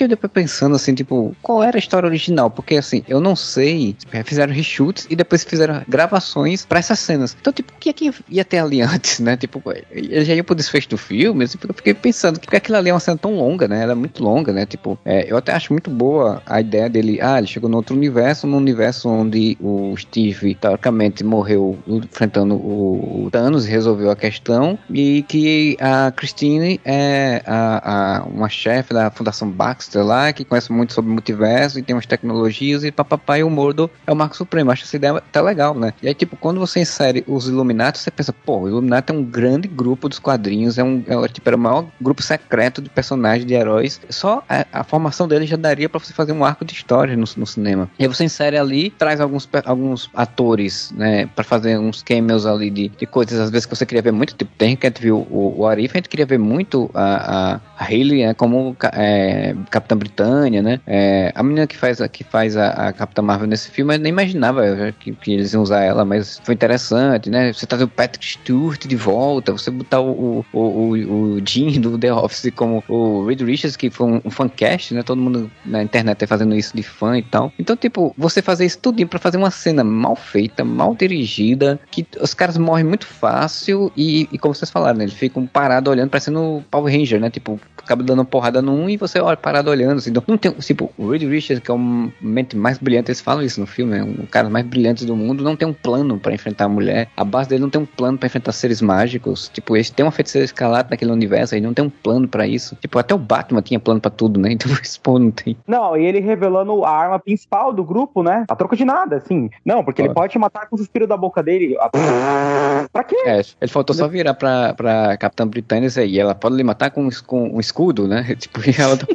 Que eu depois pensando assim, tipo, qual era a história original? Porque assim, eu não sei. Fizeram reshoots e depois fizeram gravações pra essas cenas. Então, tipo, o que é que ia ter ali antes, né? Tipo, ele já ia pro desfecho do filme. assim, Eu fiquei pensando, porque aquilo ali é uma cena tão longa, né? Ela é muito longa, né? Tipo, é, eu até acho muito boa a ideia dele. Ah, ele chegou no outro universo, num universo onde o Steve, teoricamente, morreu enfrentando o Thanos e resolveu a questão. E que a Christine é a, a- uma chefe da Fundação Baxter lá, que conhece muito sobre multiverso e tem umas tecnologias e papapá, e o Mordo é o Marco Supremo. Acho essa ideia tá legal, né? E aí, tipo, quando você insere os Illuminati, você pensa, pô, o Illuminati é um grande grupo dos quadrinhos, é um, é, tipo, era o maior grupo secreto de personagens, de heróis. Só a, a formação dele já daria pra você fazer um arco de história no, no cinema. E aí você insere ali, traz alguns, alguns atores, né, pra fazer uns cameos ali de, de coisas, às vezes que você queria ver muito, tipo, tem que a viu o, o Arif, a gente queria ver muito a, a, Hayley, né, como é, Capitã Britânia, né, é, a menina que faz, a- que faz a, a Capitã Marvel nesse filme, eu nem imaginava que, que eles iam usar ela, mas foi interessante, né, você trazer o Patrick Stewart de volta, você botar o, o, o, o Jim do The Office como o Reed Richards, que foi um, um fancast, né, todo mundo na internet fazendo isso de fã e tal, então, tipo, você fazer isso tudinho pra fazer uma cena mal feita, mal dirigida, que os caras morrem muito fácil e, e como vocês falaram, né, eles ficam parados olhando, parecendo o Power Ranger, né? Tipo, acaba dando porrada num e você olha parado olhando, assim. Então, não tem, tipo, o Reed Richards, que é o mente mais brilhante, eles falam isso no filme, é um cara mais brilhante do mundo, não tem um plano pra enfrentar a mulher. A base dele não tem um plano pra enfrentar seres mágicos. Tipo, esse tem uma feiticeira escalada naquele universo, aí não tem um plano pra isso. Tipo, até o Batman tinha plano pra tudo, né? Então, esse pô, não tem. Não, e ele revelando a arma principal do grupo, né? A troco de nada, assim. Não, porque ele pode te matar com o suspiro da boca dele. Pra quê? É, ele faltou só virar pra, pra Capitã Britânia e ela pode lhe matar com, com um escudo, né? Tipo, e ela tá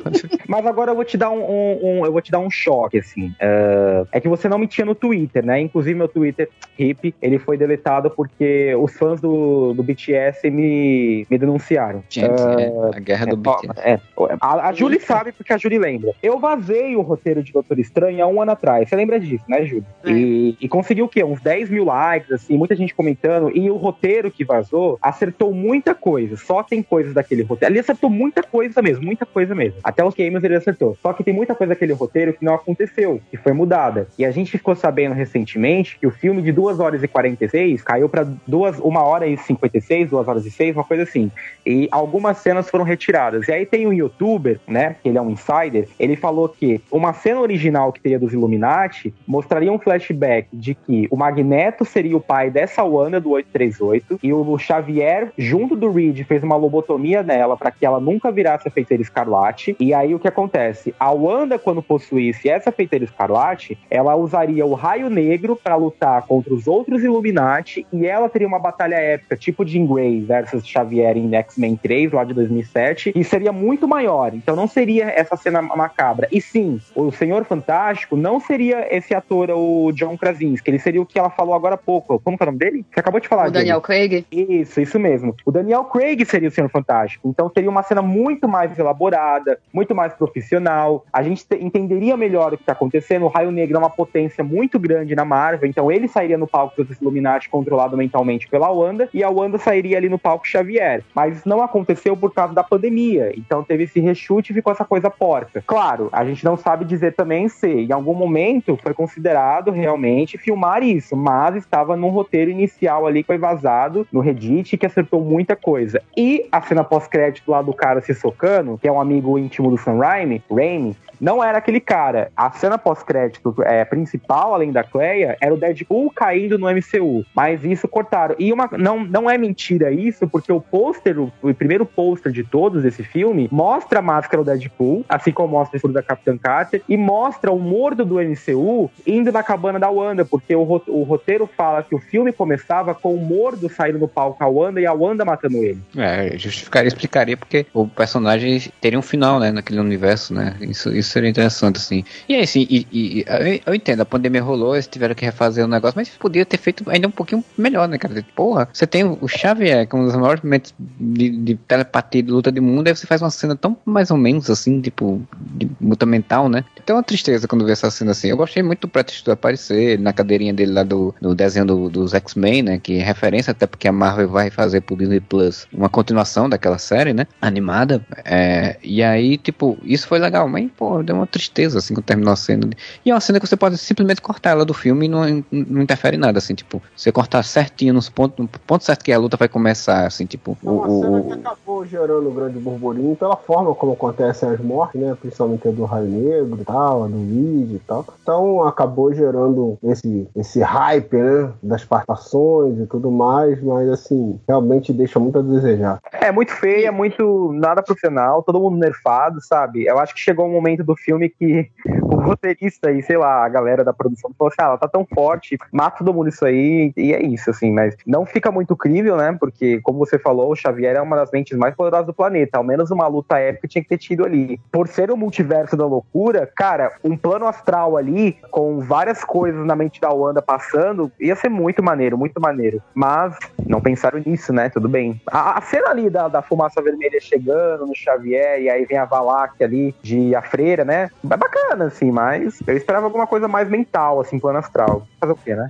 Mas agora eu vou te dar um, um- um- eu vou te dar um choque, assim. É, é que você não me tinha no Twitter, né? Inclusive meu Twitter, hip, ele foi deletado porque os fãs do, do BTS me, me denunciaram. Gente, é, a guerra do É, ó, BTS. é. a, a Julie sabe porque a Julie lembra. Eu vazei o roteiro de Doutor Estranho há um ano atrás. Você lembra disso, né, Julie? É. E, e conseguiu o quê? Uns 10 mil likes, assim, muita gente comentando. E o roteiro que vazou acertou muita coisa. Só tem coisas daquele roteiro. Ali acertou muita coisa mesmo, muita coisa mesmo. Até os games ele acertou. Só que tem muita coisa daquele roteiro que não aconteceu, que foi mudada. E a gente ficou sabendo recentemente que o filme de 2 horas e 46 caiu pra 2, 1 hora e 56, 2 horas e 6, uma coisa assim. E algumas cenas foram retiradas. E aí tem um youtuber, né, que ele é um insider, ele falou que uma cena original que teria dos Illuminati mostraria um flashback de que o Magneto seria o pai dessa Wanda do 838 e o Xavier, junto do Reed, fez uma lobotomia nela para que ela nunca virasse a feiticeira escarlate. E aí o que acontece? A Wanda, quando possuísse essa feiticeira escarlate, ela usaria o raio negro para lutar contra os outros Illuminati e ela teria uma batalha épica, tipo Jean Grey versus Xavier em X-Men 3, lá de 2007, e seria muito maior. Então não seria essa cena macabra. E sim, o Senhor Fantástico não seria esse ator, o John Krasinski, ele seria o que ela falou agora há pouco. Como que é o nome dele? Você acabou de falar, O Daniel Craig? Isso, isso mesmo. O Daniel Craig seria o Senhor Fantástico. Então seria uma cena muito mais elaborada, muito mais profissional. A gente te- entenderia melhor o que está acontecendo. O Raio Negro é uma potência muito grande na Marvel, então ele sairia no palco dos Illuminati controlado mentalmente pela Wanda e a Wanda sairia ali no palco Xavier. Mas não aconteceu por causa da pandemia. Então teve esse rechute e ficou essa coisa porca. Claro, a gente não sabe dizer também se em algum momento foi considerado realmente filmar isso, mas estava num roteiro inicial ali que foi vazado no Reddit que acertou muita coisa. E a cena pós-crédito lá do cara se socando, que é um amigo íntimo do Sam Raimi, Raimi, não era aquele cara. A cena pós-crédito é, principal, além da Cleia, era o Deadpool caindo no MCU. Mas isso cortaram. E uma, não, não é mentira isso, porque o pôster, o, o primeiro pôster de todos desse filme, mostra a máscara do Deadpool, assim como mostra o escudo da Capitã Carter, e mostra o mordo do MCU indo na cabana da Wanda, porque o, o roteiro fala que o filme começava com o mordo saindo no palco a Wanda e a Wanda matando ele. É, justificaria, explicaria, porque o personagem teria um final, né, naquele universo, né? Isso, isso seria interessante, assim. E assim, e, e- eu, entendo, a pandemia rolou, eles tiveram que refazer o negócio, mas podia ter feito ainda um pouquinho melhor, né, cara? Porra, você tem o Xavier, que é um dos maiores momentos de, de telepatia de luta do mundo, aí você faz uma cena tão mais ou menos assim, tipo, de luta mental, né? Tem uma tristeza quando vê essa cena assim. Eu gostei muito do pretexto aparecer na cadeirinha dele lá do, do desenho do- dos X-Men, né? Que é referência, até porque a Marvel vai fazer pro Disney Plus uma continuação daquela série, né? Animada. É, e aí, tipo, isso foi legal, mas, pô, deu uma tristeza assim quando terminou a cena. E é uma cena que você pode simplesmente cortar ela do filme e não, não interfere em nada, assim, tipo, você cortar certinho nos pontos, no ponto certo que a luta vai começar, assim, tipo, É o, uma o- cena o- que acabou gerando um grande burburinho pela forma como acontecem as mortes, né? Principalmente a do Raio Negro e tal, a do Luigi e tal. Então acabou gerando esse, esse hype, né? Das participações e tudo mais, mas assim, realmente deixa muito a desejar. É muito feia, muito nada profissional, todo mundo nerfado, sabe? Eu acho que chegou um momento do filme que o roteirista e, sei lá, a galera da produção falou assim: ah, ela tá tão forte, mata todo mundo isso aí, e é isso, assim, mas não fica muito crível, né? Porque, como você falou, o Xavier é uma das mentes mais poderosas do planeta. Ao menos uma luta épica tinha que ter tido ali. Por ser o multiverso da loucura, cara, um plano astral ali, com várias coisas na mente da Wanda passando, ia ser muito maneiro, muito maneiro. Mas não pensaram nisso, né? Tudo bem. A, a cena ali da, da fumaça vermelha chegando no Xavier, e aí vem a Valak ali de a freira, né? É bacana, assim, mas eu esperava alguma coisa mais mental, assim, plano astral. Fazer o quê, né?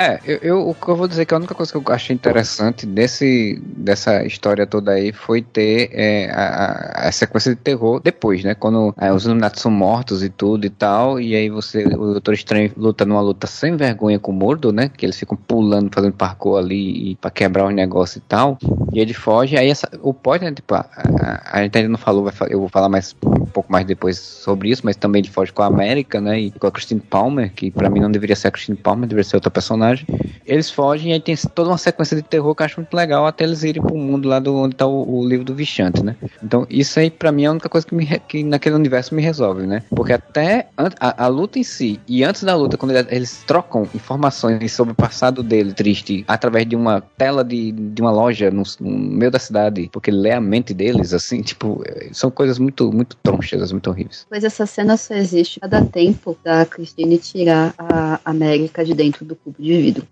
É, eu, eu- o que eu vou dizer que a única coisa que eu achei interessante desse, dessa história toda aí foi ter é, a, a- sequência de terror depois, né? Quando é, os Illuminati são mortos e tudo e tal, e aí você, o Doutor Estranho luta numa luta sem vergonha com o Mordo, né? Que eles ficam pulando, fazendo parkour ali e, pra quebrar os negócios e tal, e ele foge, aí essa, o pós, né? Tipo, a, a, a gente ainda não falou, eu vou falar mais um pouco mais depois sobre isso, mas também ele foge com a América, né? E com a Christine Palmer, que pra mim não deveria ser a Christine Palmer, deveria ser outra personagem. Eles fogem e aí tem toda uma sequência de terror que eu acho muito legal até eles irem pro mundo lá do onde tá o, o livro do Vichante, né? Então isso aí pra mim é a única coisa que, me, que naquele universo me resolve, né? Porque até a, a luta em si e antes da luta, quando ele- eles trocam informações sobre o passado dele triste através de uma tela de, de uma loja no, no meio da cidade, porque ele lê a mente deles, assim, tipo, são coisas muito, muito tronchas, muito horríveis. Pois essa cena só existe pra dar tempo da Christine tirar a América de dentro do cubo de vidro.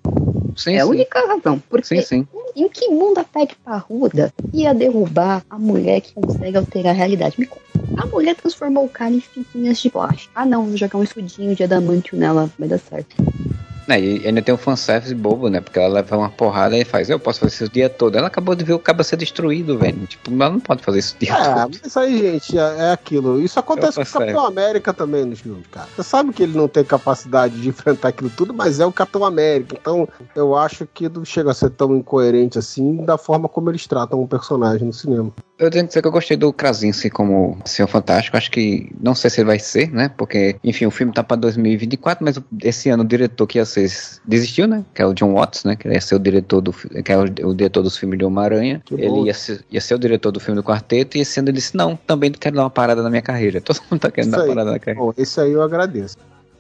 Sim, é a sim. única razão. Porque Sim, sim. em que mundo a PEC parruda ia derrubar a mulher que consegue alterar a realidade? Me conta. A mulher transformou o cara em fitinhas de plástico. Ah não, vou jogar um escudinho de adamantio nela, vai dar certo. É, e ainda tem um fanservice bobo, né? Porque ela leva uma porrada e faz, eu posso fazer isso o dia todo. Ela acabou de ver o cabo ser destruído, velho. Tipo, ela não pode fazer isso o dia É, todo. mas isso aí, gente, é, é aquilo. Isso acontece Eu com o Capitão. América também nos filmes, cara. Você sabe que ele não tem capacidade de enfrentar aquilo tudo, mas é o Capitão América. Então, eu acho que não chega a ser tão incoerente assim da forma como eles tratam o personagem no cinema. Eu tenho que dizer que eu gostei do Krasinski como Senhor Fantástico. Acho que não sei se ele vai ser, né? Porque, enfim, o filme tá pra 2024, mas esse ano o diretor que ia ser vocês desistiu, né? Que é o John Watts, né? Que ia ser o diretor do que é o, o diretor dos filmes de Homem-Aranha. Ele ia ser, ia ser o diretor do filme do quarteto e ano ele disse: Não, também quero dar uma parada na minha carreira. Todo mundo tá querendo Isso dar uma aí. parada na carreira. Bom, esse aí eu agradeço.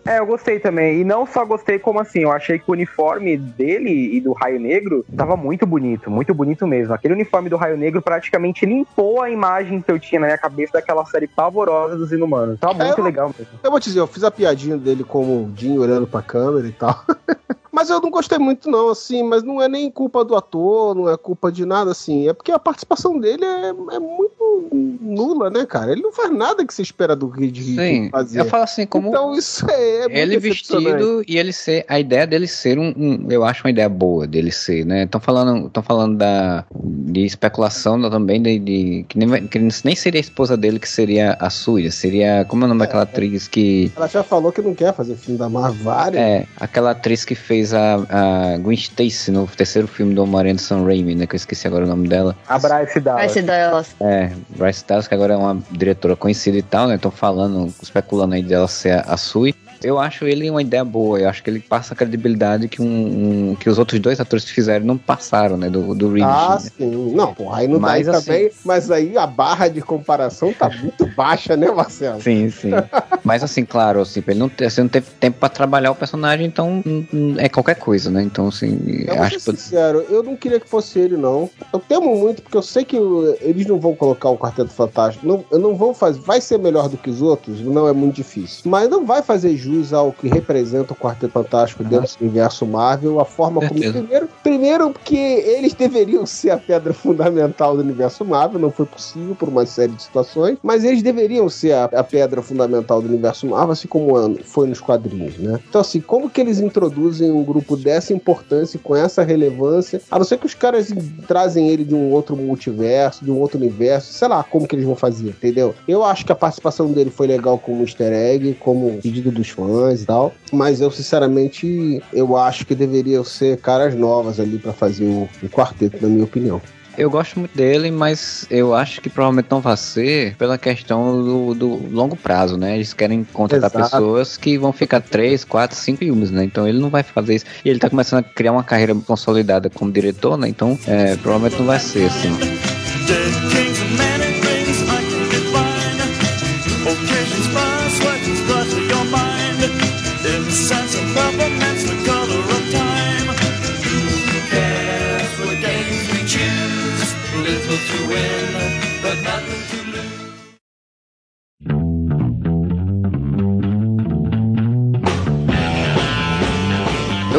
É, eu gostei também. E não só gostei, como assim, eu achei que o uniforme dele e do Raio Negro tava muito bonito, muito bonito mesmo. Aquele uniforme do Raio Negro praticamente limpou a imagem que eu tinha na minha cabeça daquela série pavorosa dos Inumanos. Tava É, muito eu- legal mesmo. Eu vou te dizer, eu fiz a piadinha dele como o Jim olhando pra câmera e tal. Mas eu não gostei muito, não, assim, mas não é nem culpa do ator, não é culpa de nada, assim. É porque a participação dele é, é muito nula, né, cara? Ele não faz nada que se espera do Reed Sim, fazer. eu falo assim, como Então isso é, é ele vestido e ele ser a ideia dele ser um, um- eu acho uma ideia boa dele ser né estão falando estão falando da de especulação também de, de- que, nem, que nem seria a esposa dele que seria a Suya seria como é o nome daquela atriz que Ela já falou que não quer fazer filme da Marvel. é aquela atriz que fez a, a Gwen Stacy no terceiro filme do Homem-Aranha do Sam Raimi né que eu esqueci agora o nome dela A Bryce Dallas. Se delas. é, Bryce Dallas, que agora é uma diretora conhecida e tal, né? Estão falando, especulando aí dela ser a, a Sui. Eu acho ele uma ideia boa, eu acho que ele passa a credibilidade que, um, um- que os outros dois atores que fizeram não passaram, né? Do, do Reed. Ah, né? sim. Não, porra, aí não Mas, assim- também. Mas aí a barra de comparação tá muito baixa, né, Marcelo? Sim, sim. Mas assim, claro, assim, ele não, assim, não teve tempo pra trabalhar o personagem, então hum, hum, é qualquer coisa, né? Então, assim, Eu vou acho que. sincero, eu não queria que fosse ele, não. Eu temo muito, porque eu sei que eles não vão colocar o Quarteto Fantástico. Não, eu não vão fazer. Vai ser melhor do que os outros? Não é muito difícil. Mas não vai fazer jus ao que representa o Quarteto Fantástico dentro do universo Marvel, a forma como. Primeiro, primeiro, porque eles deveriam ser a pedra fundamental do universo Marvel, não foi possível por uma série de situações, mas eles deveriam ser a, a pedra fundamental do universo Marvel, assim como foi nos quadrinhos, né? Então, assim, como que eles introduzem um grupo dessa importância com essa relevância, a não ser que os caras trazem ele de um outro multiverso, de um outro universo, sei lá como que eles vão fazer, entendeu? Eu acho que a participação dele foi legal como easter egg, como pedido dos fãs e tal, mas eu, sinceramente, eu acho que deveriam ser caras novas ali pra fazer o, o quarteto, na minha opinião. Eu gosto muito dele, mas eu acho que provavelmente não vai ser pela questão do, do longo prazo, né? Eles querem contratar Exato. pessoas que vão ficar 3, 4, 5 filmes, né? Então ele não vai fazer isso. E ele tá começando a criar uma carreira consolidada como diretor, né? Então é, provavelmente não vai ser assim.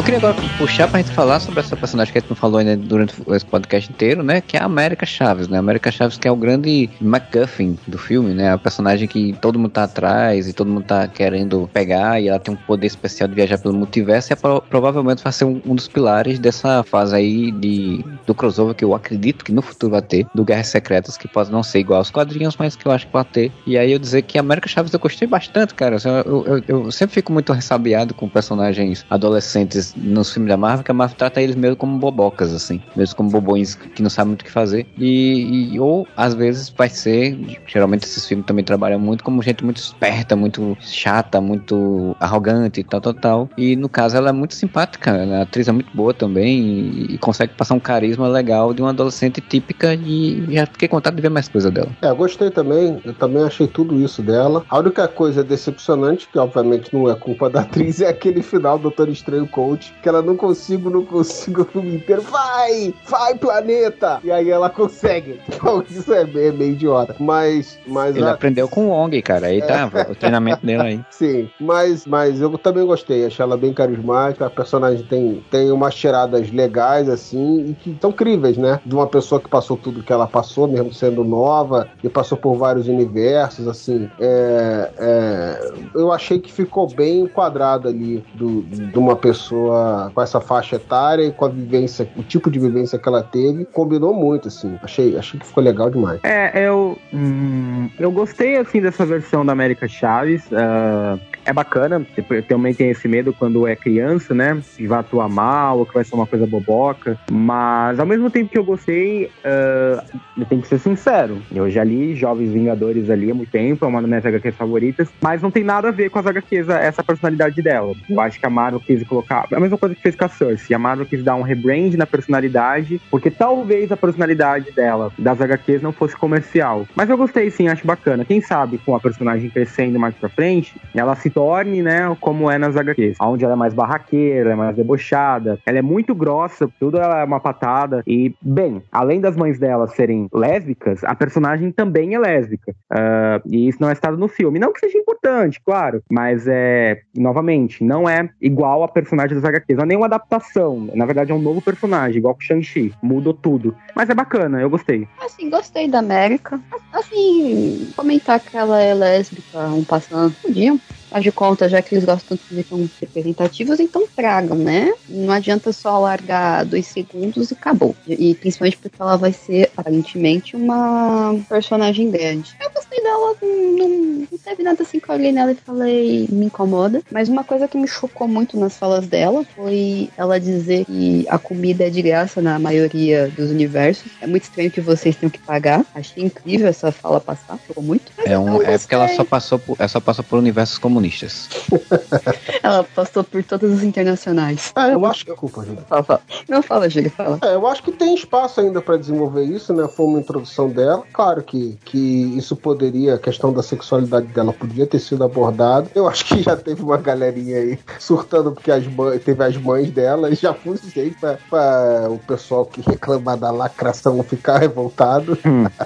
Queria agora puxar pra gente falar sobre essa personagem que a gente não falou ainda durante esse podcast inteiro, né? Que é a América Chaves, né? A América Chaves que é o grande MacGuffin do filme, né? A personagem que todo mundo tá atrás e todo mundo tá querendo pegar e ela tem um poder especial de viajar pelo multiverso e é pro- provavelmente vai ser um, um dos pilares dessa fase aí de, do crossover que eu acredito que no futuro vai ter, do Guerras Secretas, que pode não ser igual aos quadrinhos, mas que eu acho que vai ter. E aí eu dizer que a América Chaves eu gostei bastante, cara. Eu, eu, eu sempre fico muito ressabiado com personagens adolescentes nos filmes da Marvel, que a Marvel trata eles meio como bobocas, assim, mesmo como bobões que não sabem muito o que fazer. E, e- ou às vezes vai ser, geralmente esses filmes também trabalham muito como gente muito esperta, muito chata, muito arrogante e tal, tal, tal. E no caso ela é muito simpática, a atriz é muito boa também e, e consegue passar um carisma legal de uma adolescente típica e já fiquei com vontade de ver mais coisa dela. É, eu gostei também, eu também achei tudo isso dela. A única coisa decepcionante, que obviamente não é culpa da atriz, é aquele final do Doutor Estranho Que ela não consigo, não consigo o filme inteiro. Vai! Vai, planeta! E aí ela consegue. Então isso é meio, é meio idiota. Mas, mas Ele a- aprendeu com o Wong, cara, aí tá o treinamento dele aí. Sim, mas, mas eu também gostei. Achei ela bem carismática. A personagem tem, tem umas tiradas legais, assim, e que estão críveis, né? De uma pessoa que passou tudo que ela passou, mesmo sendo nova, e passou por vários universos, assim. É, é, eu achei que ficou bem enquadrado ali do, de uma pessoa com essa faixa etária e com a vivência, o tipo de vivência que ela teve. Combinou muito, assim. Achei, achei que ficou legal demais. É, eu. hum, eu gostei assim dessa versão da América Chaves. ah, é bacana, eu também tenho esse medo quando é criança, né? Que vai atuar mal, ou que vai ser uma coisa boboca. Mas ao mesmo tempo que eu gostei, ah, eu tenho que ser sincero. Eu já li Jovens Vingadores ali há muito tempo, é uma das minhas HQs favoritas, mas não tem nada a ver com as HQs, essa personalidade dela. Eu acho que a Marvel quis colocar. É a mesma coisa que fez com a Cersei. A Marvel quis dar um rebrand na personalidade, porque talvez a personalidade dela, das HQs, não fosse comercial. Mas eu gostei sim, acho bacana. Quem sabe com a personagem crescendo mais pra frente, ela se torne, né, como é nas HQs. Onde ela é mais barraqueira, é mais debochada, ela é muito grossa, tudo ela é uma patada. E, bem, além das mães dela serem lésbicas, a personagem também é lésbica. Ah, e isso não é estado no filme. Não que seja importante, claro, mas é, novamente, não é igual a personagem das HQs. Não é nenhuma adaptação. Na verdade, é um novo personagem, igual com o Shang-Chi. Mudou tudo. Mas é bacana, eu gostei. Assim, gostei da América. Assim, comentar que ela é lésbica, um passando, podiam. Afinal de contas, já que eles gostam de tão representativos, então tragam, né? Não adianta só largar dois segundos e acabou. E, principalmente porque ela vai ser, aparentemente, uma personagem grande. Eu gostei dela, não, não teve nada assim que eu olhei nela e falei, me incomoda. Mas uma coisa que me chocou muito nas falas dela foi ela dizer que a comida é de graça na maioria dos universos. É muito estranho que vocês tenham que pagar. Achei incrível essa fala passar, chocou muito. Mas É, um, é porque ela só passou por, ela só passou por universos comunistas. Ela passou por todos os internacionais. É, eu acho que. Desculpa, Júlio. Fala, fala. Não, fala, Júlio, fala. É, eu acho que tem espaço ainda para desenvolver isso, né? Foi uma introdução dela. Claro que, que isso poderia, a questão da sexualidade dela podia ter sido abordada. Eu acho que já teve uma galerinha aí surtando porque as mães, teve as mães dela e já foi suficiente pra, pra o pessoal que reclama da lacração ficar revoltado.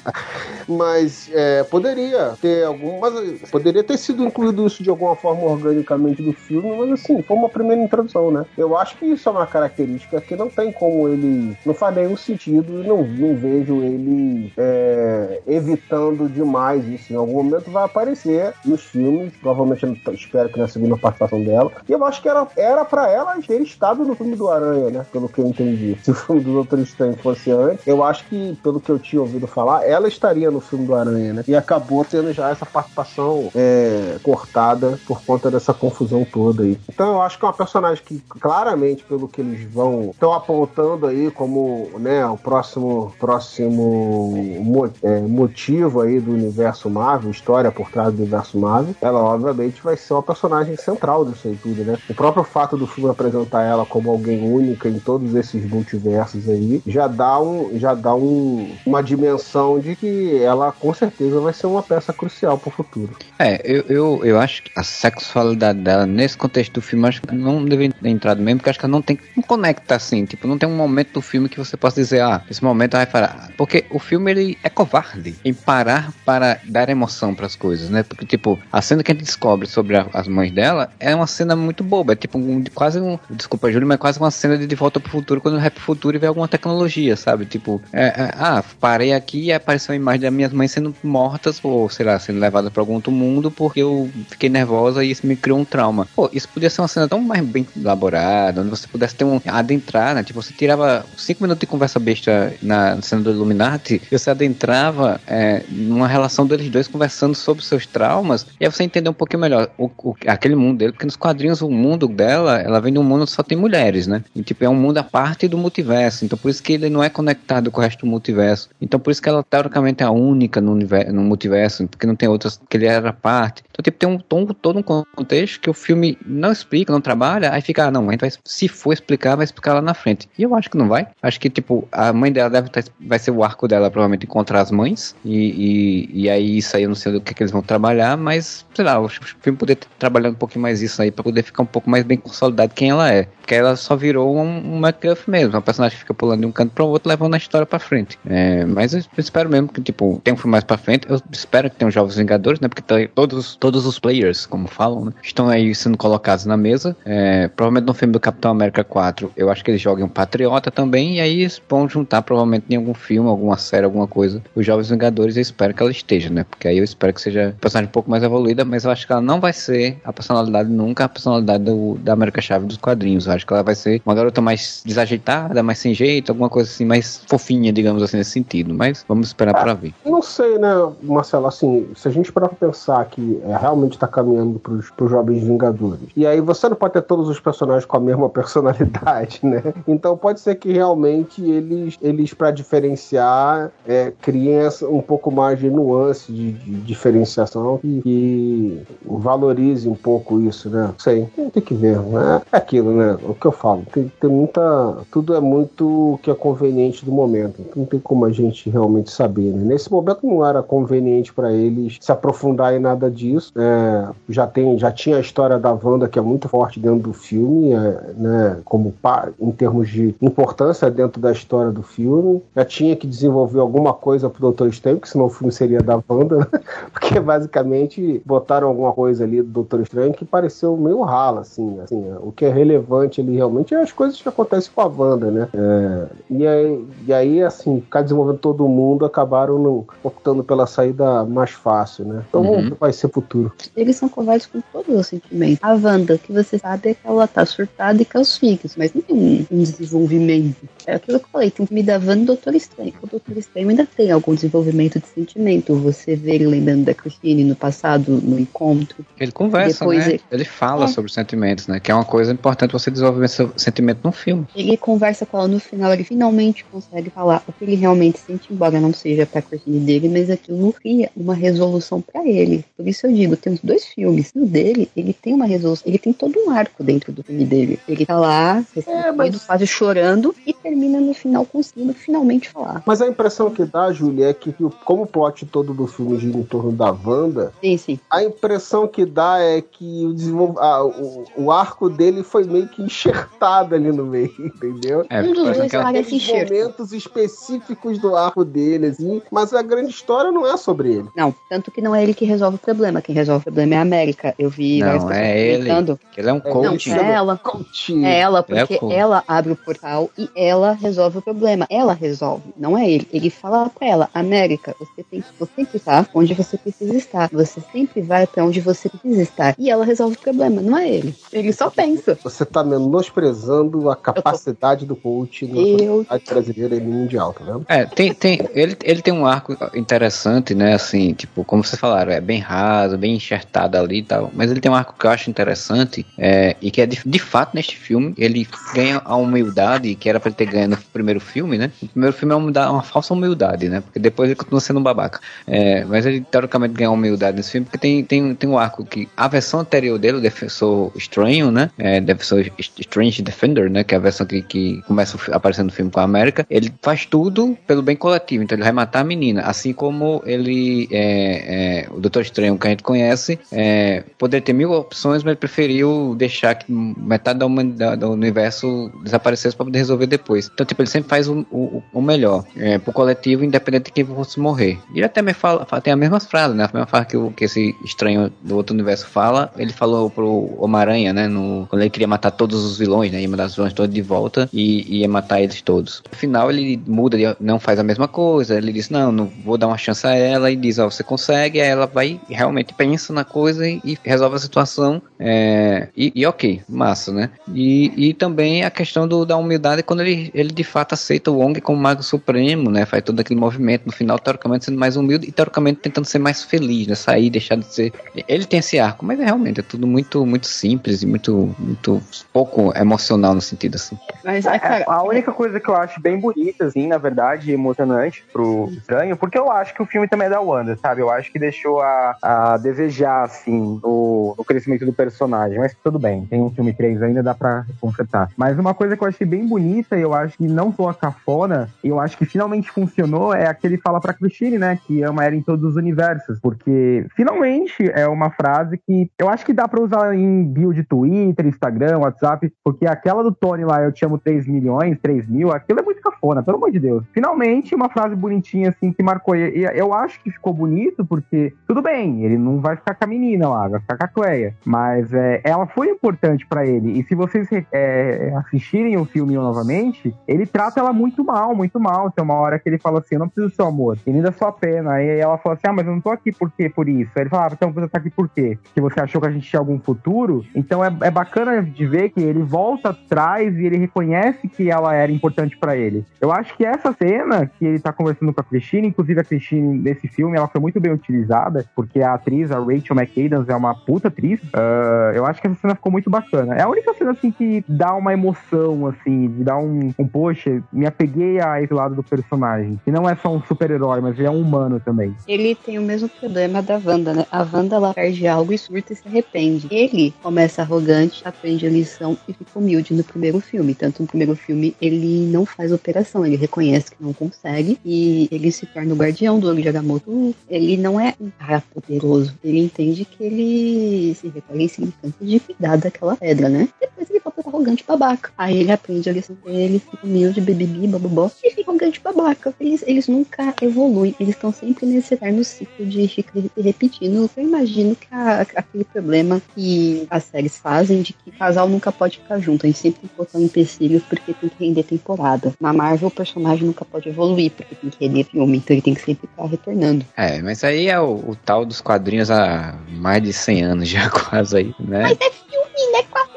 mas é, poderia ter algumas. Poderia ter sido incluído isso de alguma forma organicamente do filme, mas assim, foi uma primeira introdução, né? Eu acho que isso é uma característica que não tem como ele. Não faz nenhum sentido não, não vejo ele é, evitando demais isso. Em algum momento vai aparecer nos filmes, provavelmente espero que na segunda participação dela. E eu acho que era, era pra ela ter estado no filme do Aranha, né? Pelo que eu entendi. Se o filme do Doutor Estranho fosse antes, eu acho que, pelo que eu tinha ouvido falar, ela estaria no filme do Aranha, né? E acabou tendo já essa participação é, cortada por conta dessa confusão toda aí. Então eu acho que é uma personagem que, claramente, pelo que eles vão estão apontando aí como né, o próximo, próximo mo- é, motivo aí do universo Marvel, história por trás do universo Marvel, ela obviamente vai ser uma personagem central disso aí tudo, né? O próprio fato do filme apresentar ela como alguém única em todos esses multiversos aí já dá um, já dá um, uma dimensão de que ela com certeza vai ser uma peça crucial pro futuro. É, eu, eu, eu acho que a sexualidade dela, nesse contexto do filme, acho que não deveria ter entrado mesmo, porque acho que ela não tem. Não conecta assim. Tipo, não tem um momento do filme que você possa dizer, ah, esse momento vai parar. Porque o filme ele é covarde em parar para dar emoção para as coisas, né? Porque, tipo, a cena que a gente descobre sobre a- as mães dela é uma cena muito boba. É tipo um, quase um. Desculpa, Júlio, mas quase uma cena de De Volta pro Futuro quando vai pro futuro e vê alguma tecnologia, sabe? Tipo, é, é, ah, parei aqui e apareceu a imagem das minhas mães sendo mortas, ou sei lá, sendo levadas para algum outro mundo porque eu fiquei nervosa e isso me criou um trauma. Pô, isso podia ser uma cena tão mais bem elaborada, onde você pudesse ter um adentrar, né? Tipo, você tirava cinco minutos de conversa besta na cena do Illuminati você adentrava é, numa relação deles dois conversando sobre seus traumas e aí você entender um pouquinho melhor o, o- aquele mundo dele, porque nos quadrinhos o mundo dela, ela vem de um mundo onde só tem mulheres, né? E tipo, é um mundo à parte do multiverso, então por isso que ele não é conectado com o resto do multiverso. Então por isso que ela teoricamente é a única no, universo, no multiverso, porque não tem outras que ele era parte. Então tipo, tem um tom, todo um contexto que o filme não explica, não trabalha, aí fica, ah, não, a se for explicar, vai explicar lá na frente. E eu acho que não vai. Acho que, tipo, a mãe dela deve tá, vai ser o arco dela, provavelmente, encontrar as mães. E, e, e aí isso aí eu não sei do que, que eles vão trabalhar, mas, sei lá, o filme poderia ter trabalhado um pouquinho mais isso aí, pra poder ficar um pouco mais bem consolidado quem ela é. Porque ela só virou um, um mesmo, uma personagem que fica pulando de um canto para o outro, levando a história pra frente. É, mas eu espero mesmo que, tipo, tenha um filme mais pra frente. Eu espero que tenha os Jovens Vingadores, né? Porque todos, todos os players, como falam, né? Estão aí sendo colocados na mesa. É, provavelmente no filme do Capitão América 4, eu acho que eles jogam Patriota também. E aí vão juntar, provavelmente, em algum filme, alguma série, alguma coisa, os Jovens Vingadores. Eu espero que ela esteja, né? Porque aí eu espero que seja personagem um pouco mais evoluída, mas eu acho que ela não vai ser a personalidade nunca a personalidade do, da América Chave dos quadrinhos. Eu acho que ela vai ser uma garota mais desajeitada, mais sem jeito, alguma coisa assim, mais fofinha, digamos assim, nesse sentido. Mas vamos esperar pra ver. Não sei, né, Marcelo, assim, se a gente parar pra pensar que é, realmente tá caminhando pros, pros Jovens Vingadores, e aí você não pode ter todos os personagens com a mesma personalidade, né? Então pode ser que realmente eles, eles para diferenciar, é, criem um pouco mais de nuance de, de diferenciação e, e valorize um pouco isso, né? Não sei, tem, que ver, né? É aquilo, né? O que eu falo, tem, tem muita. Tudo é muito que é conveniente do momento. Não tem como a gente realmente saber, né? Nesse momento não era conveniente para eles se aprofundar em nada disso. É, já, tem, já tinha a história da Wanda, que é muito forte dentro do filme, é, né? Como em termos de importância dentro da história do filme. Já tinha que desenvolver alguma coisa pro Doutor Estranho, que senão o filme seria da Wanda, né? Porque basicamente botaram alguma coisa ali do Doutor Estranho que pareceu meio rala, assim. assim o que é relevante ali realmente é as coisas que acontecem com a Wanda, né? É, e, aí, e aí, assim, ficar desenvolvendo todo mundo acabaram não, optando pela saída mais fácil, né? Então que vai ser futuro. Eles são covardes com todos os sentimentos. A Wanda, que você sabe é que ela tá surtada e quer os filhos, mas não tem um, um desenvolvimento. É aquilo que eu falei, tem um filme da Wanda e do Doutor Estranho. O Doutor Estranho ainda tem algum desenvolvimento de sentimento. Você vê ele lembrando da Christine no passado, no encontro. Ele conversa, né? ele- Ele fala É. sobre os sentimentos, né? Que é uma coisa importante você desenvolver seu sentimento num filme. Ele conversa com ela no final, ele finalmente consegue falar o que ele realmente sente, embora não seja pra Christine dele, mas aquilo cria uma resolução pra ele. Por isso eu digo, tem os dois filmes. No dele, ele tem uma resolução, ele tem todo um arco dentro do filme dele. Ele tá lá, ressentido, quase chorando, e termina no final conseguindo finalmente falar. Mas a impressão que dá, Júlia, é que como o plot todo do filme gira em torno da Wanda, Sim, sim. a impressão que dá é que o, desenvol... ah, o, o arco dele foi meio que enxertado ali no meio, entendeu? É, Um dos dois aquela- parece enxerto. momentos específicos do arco dele, assim, mas a grande história não é sobre ele. Não, tanto que não é ele que resolve o problema. Quem resolve o problema é a América. Eu vi Não, várias pessoas é ele. ele é um É, Não, coach. é ela. Coach. É ela, é porque coach. ela abre o portal e ela resolve o problema. Ela resolve, não é ele. Ele fala pra ela, América, você tem que você sempre estar onde você precisa estar. Você sempre vai pra onde você precisa estar. E ela resolve o problema, não é ele. Ele só pensa. Você tá menosprezando a capacidade do coach na Eu- sociedade brasileira e mundial, tá vendo? É, tem, tem, ele, ele tem um arco interessante, né? Assim, tipo, como vocês falaram, é bem raso, bem enxertado ali e tal. Mas ele tem um arco que eu acho interessante é, e que é de, de fato neste filme ele ganha a humildade que era pra ele ter ganho no primeiro filme, né? O primeiro filme é uma, uma falsa humildade, né? Porque depois ele continua sendo um babaca. É, mas ele teoricamente ganha humildade nesse filme porque tem, tem, tem um arco que a versão anterior dele, o Defensor Estranho, né? É, Defensor Strange Defender, né? Que é a versão que, que começa aparecendo no filme com a América. Ele faz tudo pelo bem coletivo, então ele vai matar a menina. Assim como ele, é, é, o Doutor Estranho que a gente conhece, é, poderia ter mil opções, mas preferiu deixar que metade da humanidade, do universo desaparecesse para poder resolver depois. Então, tipo, ele sempre faz o, o, o melhor é, pro coletivo, independente de quem fosse morrer. E ele até me fala, tem as mesmas frases, né? A mesma frase que, o, que esse estranho do outro universo fala, ele falou pro Homem-Aranha, né? No, quando ele queria matar todos os vilões, né? Ia mandar os vilões todos de volta e ia matar eles todos. No final, ele muda, ele não faz a mesma coisa. Ele diz: Não, não vou dar uma chance a ela. E diz: Ó, você consegue. Aí ela vai realmente pensa na coisa e, e resolve a situação. É, e, e ok, massa, né? E, e também a questão do, da humildade quando ele, ele de fato aceita o Wong como Mago Supremo, né? Faz todo aquele movimento no final, teoricamente sendo mais humilde e teoricamente tentando ser mais feliz, né? Sair, deixar de ser. Ele tem esse arco, mas é realmente é tudo muito, muito simples e muito, muito pouco emocional no sentido assim. Mas, é, cara, A única coisa que eu acho bem bonita, assim, na verdade, emocionante pro estranho, porque eu acho que o filme também é da Wanda, sabe? Eu acho que deixou a, a desejar, assim, no crescimento do personagem. Mas tudo bem, tem um filme 3 ainda, dá pra consertar. Mas uma coisa que eu achei bem bonita, e eu acho que não soa cafona, e eu acho que finalmente funcionou, é aquele fala pra Christine, né? Que ama ela em todos os universos. Porque finalmente é uma frase que eu acho que dá pra usar em bio de Twitter, Instagram, WhatsApp, porque aquela do Tony lá, eu te amo 3 milhões, 3 mil, aquilo é muito cafona, pelo amor de Deus. Finalmente, uma frase bonitinha assim que marcou. E eu acho que ficou bonito, porque tudo bem, ele não vai ficar com a menina ficar com a Cleia. Mas é, ela foi importante pra ele. E se vocês é, assistirem o filme novamente, ele trata ela muito mal, muito mal. Tem uma hora que ele fala assim: Eu não preciso do seu amor, ele dá sua pena. Aí ela falou assim: Ah, mas eu não tô aqui por quê? Por isso. Aí ele falava, então você tá aqui por quê? Que você achou que a gente tinha algum futuro? Então é, é bacana de ver que ele volta atrás e ele reconhece que ela era importante pra ele. Eu acho que essa cena que ele tá conversando com a Christine, inclusive a Christine nesse filme, ela foi muito bem utilizada, porque a atriz, a Rachel McAdams, é uma puta atriz. Ah, eu acho que essa cena ficou muito bacana. É a única cena, assim, que dá uma emoção, assim, dar um, um poxa, me apeguei a esse lado do personagem. Que não é só um super-herói, mas ele é um humano também. Ele tem o mesmo problema da Wanda, né? A Wanda, ela perde algo e surta e se arrepende. Ele começa arrogante, aprende a lição e fica humilde no primeiro filme. Tanto no primeiro filme, ele não faz operação, ele reconhece que não consegue e ele se torna o guardião do Agamotto. Ele não é um cara poderoso. Ele entende que ele se recolhe e cansa de cuidar daquela pedra, né? Depois ele volta arrogante babaca. Aí ele aprende a lição dele, fica humilde, bibibi, bababó, e fica arrogante babaca. Eles, eles nunca evoluem, eles estão sempre nesse eterno ciclo de ficar repetindo. Eu imagino que a- aquele problema que as séries fazem de que casal nunca pode ficar junto. A gente sempre tem que botar um empecilho porque tem que render temporada. Na Marvel, o personagem nunca pode evoluir porque tem que render filme, então ele tem que sempre estar retornando. É, mas aí é o, o tal dos quadrinhos há mais de 100 anos já quase aí, né? Mas é filme, né? Difícil.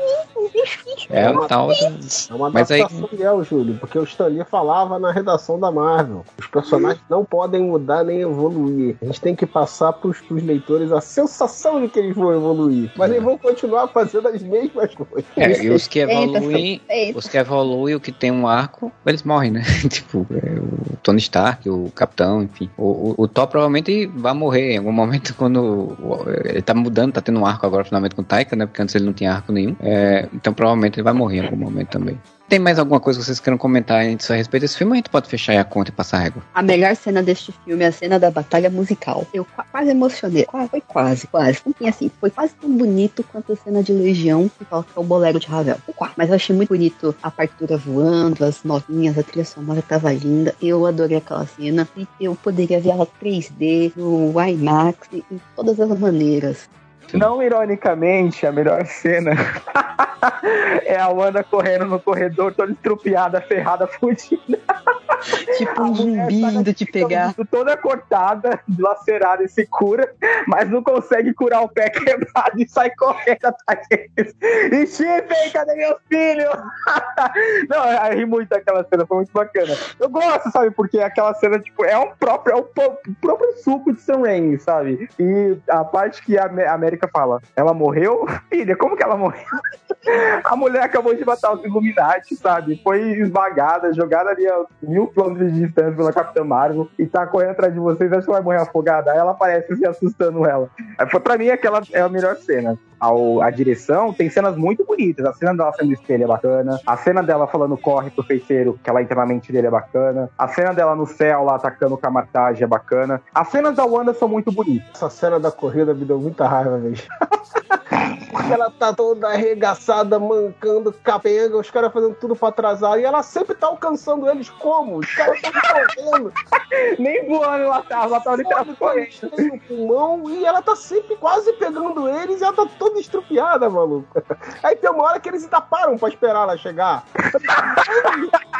É o tal do... É uma Mas aí- fiel, Júlio, porque o Stan Lee falava na redação da Marvel. Os personagens não podem mudar nem evoluir. A gente tem que passar pros, pros leitores a sensação de que eles vão evoluir. Mas eles vão continuar fazendo as mesmas coisas. É, e os que evoluem, eita. os que evoluem, o que tem um arco, eles morrem, né? tipo, é, o Tony Stark, o Capitão, enfim. O, o, o Thor provavelmente vai morrer em algum momento quando o- ele tá mudando, tá tendo um arco agora finalmente com o Taika, né? Porque antes ele não tinha arco nenhum. É, então provavelmente ele vai morrer em algum momento também. Tem mais alguma coisa que vocês queiram comentar a respeito desse filme? A gente pode fechar a conta e passar a régua. A melhor cena deste filme é a cena da batalha musical. Eu qua- quase emocionei. Foi quase, quase. Enfim, assim, foi quase tão bonito quanto a cena de Legião que toca o bolero de Ravel. Foi quase. Mas eu achei muito bonito a partitura voando, as notinhas, a trilha sonora tava linda. Eu adorei aquela cena. E eu poderia ver ela 3D, no IMAX, em todas as maneiras. Não ironicamente, a melhor cena é a Wanda correndo no corredor, toda estrupiada, ferrada, fudida. Tipo um zumbi indo te pegar. Toda cortada, dilacerada e se cura, mas não consegue curar o pé quebrado e sai correndo atrás deles. E Chifre, cadê meus filhos? não, eu ri muito daquela cena, foi muito bacana. Eu gosto, sabe, porque aquela cena, tipo, é um próprio, é o próprio suco de Sam Raimi, sabe? E a parte que a Amé- a Fala, ela morreu? Filha, como que ela morreu? A mulher acabou de matar os Illuminati, sabe? Foi esmagada, jogada ali a mil quilômetros de distância pela Capitã Marvel e tá correndo atrás de vocês, acho que vai morrer afogada. Aí ela aparece se assustando ela. Foi pra mim aquela é a melhor cena. Ao- a direção tem cenas muito bonitas. A cena dela sendo espelho é bacana. A cena dela falando corre pro feiticeiro, que ela entra na mente dele é bacana. A cena dela no céu lá atacando o Kamartage é bacana. As cenas da Wanda são muito bonitas. Essa cena da corrida me deu muita raiva, velho. Porque ela tá toda arregaçada, mancando, capenga, os caras fazendo tudo pra atrasar. E ela sempre tá alcançando eles como? Os caras estão correndo. Nem voando ela tava, ela tava literalmente correndo. No pulmão e ela tá sempre quase pegando eles e ela tá toda estrupiada, maluco. Aí tem uma hora que eles ainda param pra esperar ela chegar.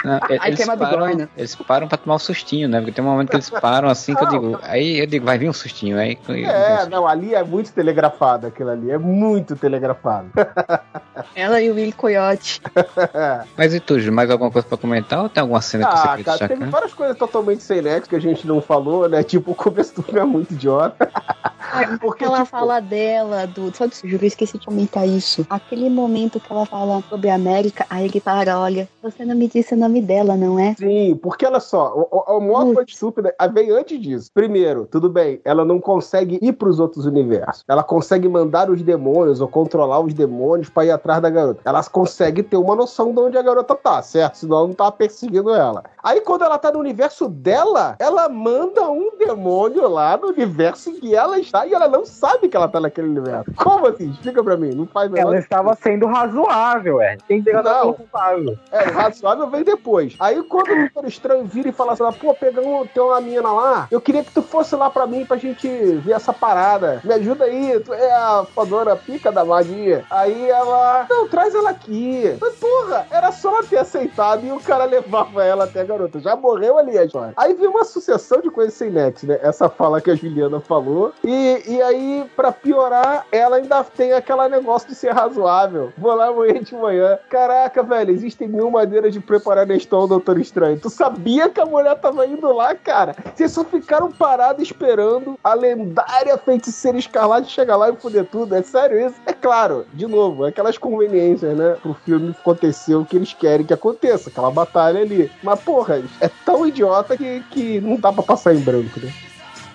Não, Aí eles, queima param, bigorna. eles param pra tomar um sustinho, né? Porque tem um momento que eles param assim que eu digo. Aí eu digo, vai vir um sustinho. Aí, É, não, ali é muito telegrafado aquilo ali. É muito telegrafado. Ela e o Willy Coyote. Mas e tu, Ju, mais alguma coisa pra comentar? Ou tem alguma cena que você Ah, quer cara, destacar? teve várias coisas totalmente sem nexo que a gente não falou, né? Tipo, o começo do filme é muito idiota. Porque, ela tipo, fala dela, do. Só de juro, eu esqueci de comentar isso. Aquele momento que ela fala sobre a América, aí ele para, olha, você não me disse o nome dela, não é? Sim, porque olha só, modo foi estúpido ah, vem antes disso. Primeiro, tudo bem, ela não consegue ir pros outros universos. Ela consegue mandar os demônios ou controlar os demônios pra ir atrás da garota. Ela consegue ter uma noção de onde a garota tá, certo? Senão ela não tá perseguindo ela. Aí quando ela tá no universo dela, ela manda um demônio lá no universo que ela está lá e ela não sabe que ela tá naquele universo. Como assim? Explica pra mim. Não faz Ela estava sendo razoável, é. Tem que Não. razoável. É, o razoável vem depois. Aí quando o Doutor Estranho vira e fala assim, pô, pegamos, tem uma mina lá, eu queria que tu fosse lá pra mim pra gente ver essa parada. Me ajuda aí, tu é a fodora pica da magia. Aí ela, não, traz ela aqui. Mas porra, era só ela ter aceitado e o cara levava ela até a garota. Já morreu ali a história. Aí veio uma sucessão de coisas sem net, né? Essa fala que a Juliana falou. E, e aí, pra piorar, ela ainda tem aquele negócio de ser razoável. Vou lá amanhã de manhã. Caraca, velho, existem mil maneiras de preparar Nestor Doutor Estranho. Tu sabia que a mulher tava indo lá, cara? Vocês só ficaram parados esperando a lendária feiticeira escarlate chegar lá e foder tudo. É sério isso? É claro, de novo, aquelas conveniências, né? Pro filme acontecer o que eles querem que aconteça, aquela batalha ali. Mas, porra, é tão idiota que, que não dá pra passar em branco, né?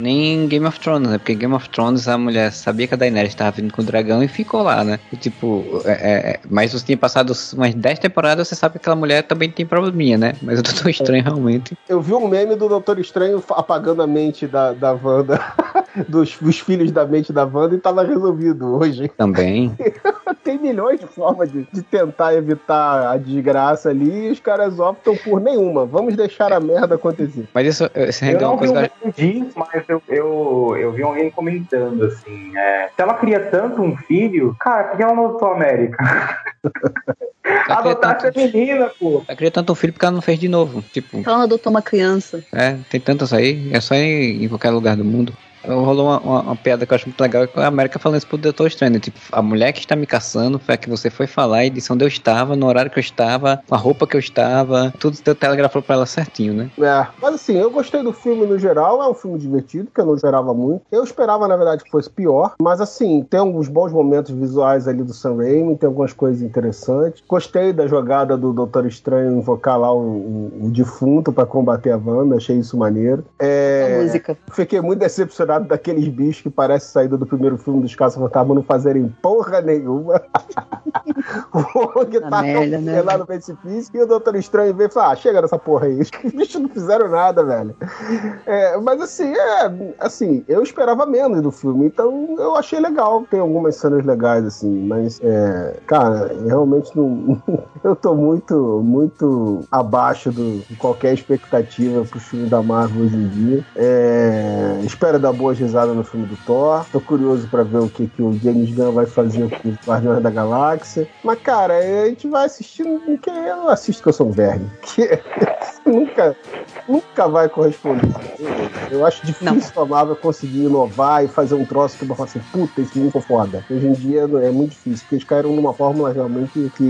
Nem Game of Thrones, né? Porque Game of Thrones a mulher sabia que a Daenerys estava vindo com o dragão e ficou lá, né? E, tipo, é, é, mas você tinha passado umas 10 temporadas, você sabe que aquela mulher também tem probleminha, né? Mas eu tô estranho realmente. Eu vi um meme do Doutor Estranho apagando a mente da, da Wanda, dos, dos filhos da mente da Wanda, e tava resolvido hoje. Também. Tem milhões de formas de, de tentar evitar a desgraça ali e os caras optam por nenhuma. Vamos deixar a merda acontecer. Mas isso, isso Eu rendeu não uma vi coisa. um da- meme disso, mas eu, eu, eu vi alguém comentando assim. é, se ela queria tanto um filho, cara, por que ela não adotou a América? Adotar tanto, essa menina, pô. ela queria tanto um filho porque ela não fez de novo. Tipo, Ela adotou uma criança. é, tem tantas aí, é só ir em qualquer lugar do mundo. Rolou uma, uma, uma piada que eu acho muito legal, que a América falando isso pro Doutor Estranho, né? tipo, a mulher que está me caçando foi a que você foi falar e disse onde eu estava, no horário que eu estava, com a roupa que eu estava, tudo teu telegrafou pra ela certinho, né? É, mas assim, eu gostei do filme no geral, é um filme divertido, que eu não esperava muito. Eu esperava, na verdade, que fosse pior, mas assim, tem alguns bons momentos visuais ali do Sam Raimi, tem algumas coisas interessantes. Gostei da jogada do Doutor Estranho invocar lá o, o- o defunto pra combater a Wanda, achei isso maneiro. A É, música. Fiquei muito decepcionado daqueles bichos que parecem saída do primeiro filme dos Caça-Fantasma não fazerem porra nenhuma. o que Tá merda, né, lá no precipício e o Doutor Estranho veio e falou: Ah, chega dessa porra aí. Os bichos não fizeram nada, velho. É, mas assim, é, assim, eu esperava menos do filme, então eu achei legal. Tem algumas cenas legais, assim, mas, é, cara, realmente não. eu tô muito, muito abaixo do- de qualquer expectativa pro filme da Marvel hoje em dia. É, espero dar boas risadas no filme do Thor. Tô curioso pra ver o que, que o James Gunn vai fazer com os Guardiões da Galáxia. Mas, cara, a gente vai assistindo porque eu não assisto que eu sou um verme. Que nunca, nunca vai corresponder. Eu, eu acho difícil a Marvel conseguir inovar e fazer um troço que eu falo assim, puta, esse filme ficou foda. Hoje em dia é muito difícil, porque eles caíram numa fórmula realmente que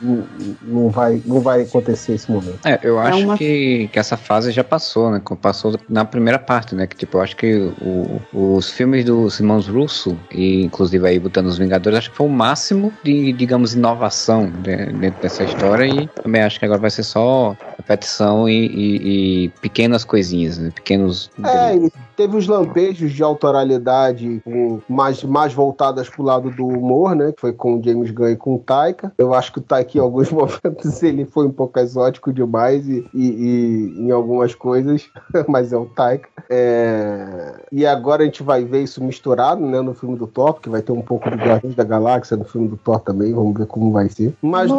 não, não vai, não vai acontecer esse momento. É, eu acho uma- que, que essa fase já passou, né? como Passou na primeira parte, né? Que tipo, eu acho que o- os filmes dos irmãos Russo, e inclusive aí botando os Vingadores, acho que foi o máximo de, digamos, inovação de- dentro dessa história. E também acho que agora vai ser só repetição e, e- e pequenas coisinhas, né? Pequenos. É, teve os lampejos de autoralidade mais, mais voltadas pro lado do humor, né? Que foi com o James Gunn e com o Taika. Eu acho que o Taika, em alguns momentos, ele foi um pouco exótico demais e, e- e em algumas coisas, mas é o Taika. É, E agora a gente vai ver isso misturado, né? No filme do Thor, porque vai ter um pouco de Guardiões da Galáxia no filme do Thor também. Vamos ver como vai ser. Mas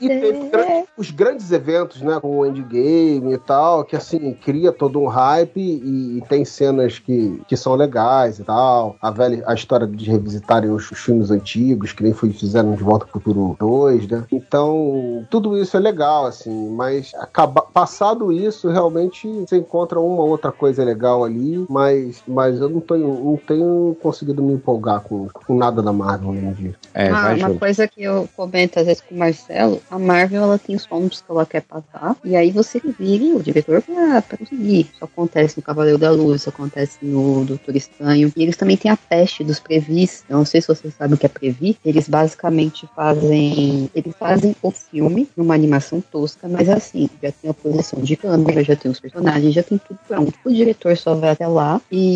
e teve os grandes eventos, né, com o Endgame e tal, que assim, cria todo um hype e, e tem cenas que, que são legais e tal. A velha, a história de revisitarem os, os filmes antigos, que nem foi, fizeram de Volta pro Futuro 2, né? Então, tudo isso é legal, assim, mas acaba, passado isso, realmente você encontra uma outra coisa legal ali, mas, mas eu não tenho, não tenho conseguido me empolgar com, com nada da Marvel hoje em dia. É, Ah, vai uma junto. coisa que eu comento às vezes com o Marcelo, a Marvel ela tem os pontos que ela quer passar, e aí você vira e o diretor pra, pra conseguir. Isso acontece no Cavaleiro da Luz, isso acontece no Doutor Estranho. E eles também têm a peste dos previs. Eu não sei se vocês sabem o que é previ. Eles basicamente fazem. Eles fazem o filme numa animação tosca, mas assim, já tem a posição de câmera, já tem os personagens, já tem tudo pronto. O diretor só vai até lá e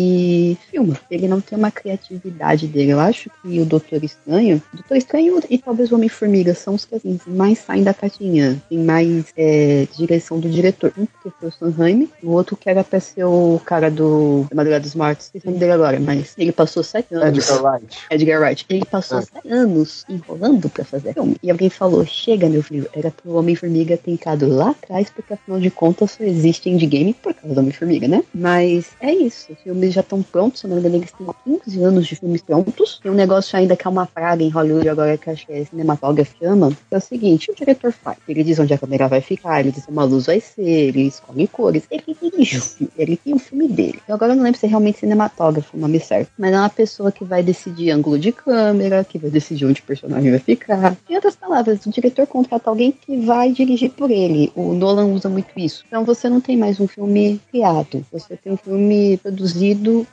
filma. Ele não tem uma criatividade dele. Eu acho que o Doutor Estranho, Doutor Estranho e talvez o Homem-Formiga são os que assim, mais saem da caixinha, tem mais é, direção do diretor. Um que foi o Sam Raimi, o outro que era pra ser o cara do da Madrugada dos Mortos, esqueci o nome dele agora, mas ele passou sete anos. Edgar Wright. Edgar Wright. Ele passou Ah. sete anos enrolando pra fazer filme. E alguém falou: chega, meu filho, era pro Homem-Formiga ter entrado lá atrás, porque afinal de contas só existe Endgame por causa do Homem-Formiga, né? Mas é isso. Os filmes já estão prontos, se não me engano, eles têm 15 anos de filmes prontos. Tem um negócio ainda que é uma praga em Hollywood agora que acho que é cinematógrafo chama. É o seguinte: o diretor faz. Ele diz onde a câmera vai ficar, ele diz como a luz vai ser, ele escolhe cores. Ele dirige ele tem o filme dele. Eu agora não lembro se é realmente cinematógrafo o nome certo. Mas é uma pessoa que vai decidir ângulo de câmera, que vai decidir onde o personagem vai ficar. Em outras palavras, o diretor contrata alguém que vai dirigir por ele. O Nolan usa muito isso. Então você não tem mais um filme criado. Você tem um filme produzido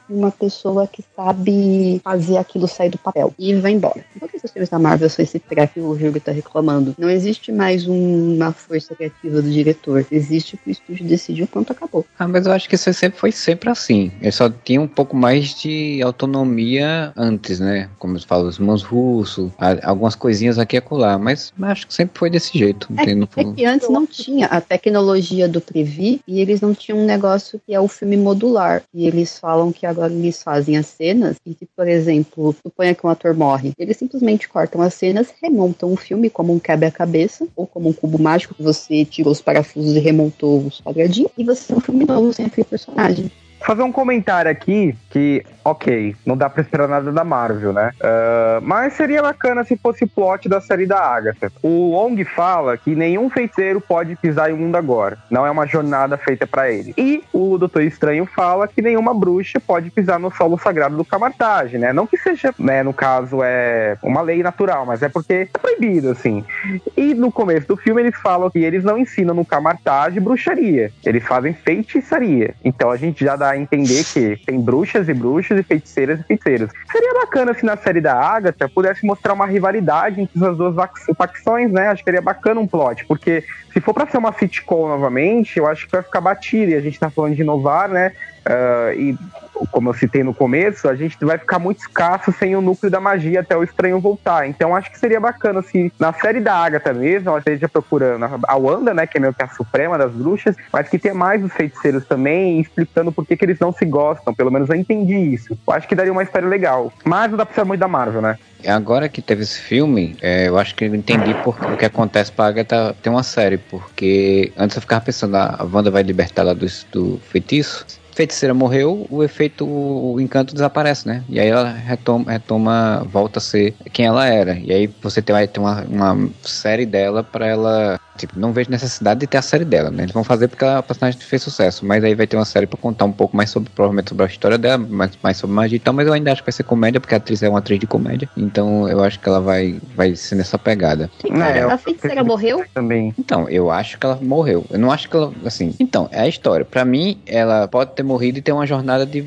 uma pessoa que sabe fazer aquilo sair do papel. E vai embora. Por que esses filmes da Marvel são esse treco que o Júlio tá reclamando? Não existe mais um- uma força criativa do diretor. Existe que o estúdio decidiu pronto, acabou. Ah, mas eu acho que isso sempre foi sempre assim. Ele só tinha um pouco mais de autonomia antes, né? Como eu falo, os irmãos russos, algumas coisinhas aqui e acolá. Mas mas acho que sempre foi desse jeito. É fundo. que antes não tinha a tecnologia do Previ e eles não tinham um negócio que é o filme modular. E eles falam que agora eles fazem as cenas e que, por exemplo, suponha que um ator morre. Eles simplesmente cortam as cenas, remontam o filme como um quebra-cabeça ou como um cubo mágico que você tirou os parafusos e remontou os quadradinhos e você tem um filme novo sem aquele personagem. Fazer um comentário aqui que, ok, não dá pra esperar nada da Marvel, né? Ah, mas seria bacana se fosse plot da série da Agatha. O Wong fala que nenhum feiticeiro pode pisar em um mundo agora. Não é uma jornada feita pra ele. E o Doutor Estranho fala que nenhuma bruxa pode pisar no solo sagrado do Camartage, né? Não que seja, né, no caso, é uma lei natural, mas é porque é proibido, assim. E no começo do filme eles falam que eles não ensinam no Camartage bruxaria. Eles fazem feitiçaria. Então a gente já dá entender que tem bruxas e bruxas e feiticeiras e feiticeiros. Seria bacana se na série da Agatha pudesse mostrar uma rivalidade entre as duas facções, né? Acho que seria bacana um plot, porque se for pra ser uma sitcom novamente, eu acho que vai ficar batida. E a gente tá falando de inovar, né? Ah, e como eu citei no começo, a gente vai ficar muito escasso sem o núcleo da magia até o estranho voltar. Então acho que seria bacana se na série da Agatha mesmo, ela esteja procurando a Wanda, né, que é meio que a suprema das bruxas, mas que tenha mais os feiticeiros também, explicando por que, que eles não se gostam. Pelo menos eu entendi isso. Eu acho que daria uma história legal. Mas não dá pra ser muito da Marvel, né? Agora que teve esse filme, é, eu acho que eu entendi por, o que acontece pra Agatha ter uma série, porque antes eu ficava pensando, ah, a Wanda vai libertar ela do, do feitiço. A feiticeira morreu, o efeito, o encanto desaparece, né? E aí ela retoma, retoma volta a ser quem ela era. E aí você tem, vai ter uma, uma série dela pra ela. Tipo, não vejo necessidade de ter a série dela, né? Eles vão fazer porque ela é uma personagem que fez sucesso. Mas aí vai ter uma série pra contar um pouco mais sobre, provavelmente, sobre a história dela, mais, mais sobre magia e tal. Mas eu ainda acho que vai ser comédia, porque a atriz é uma atriz de comédia. Então eu acho que ela vai, vai ser nessa pegada. É, eu- a feiticeira morreu? Também. Então, eu acho que ela morreu. Eu não acho que ela. Assim. Então, é a história. Pra mim, ela pode ter morrido e ter uma jornada de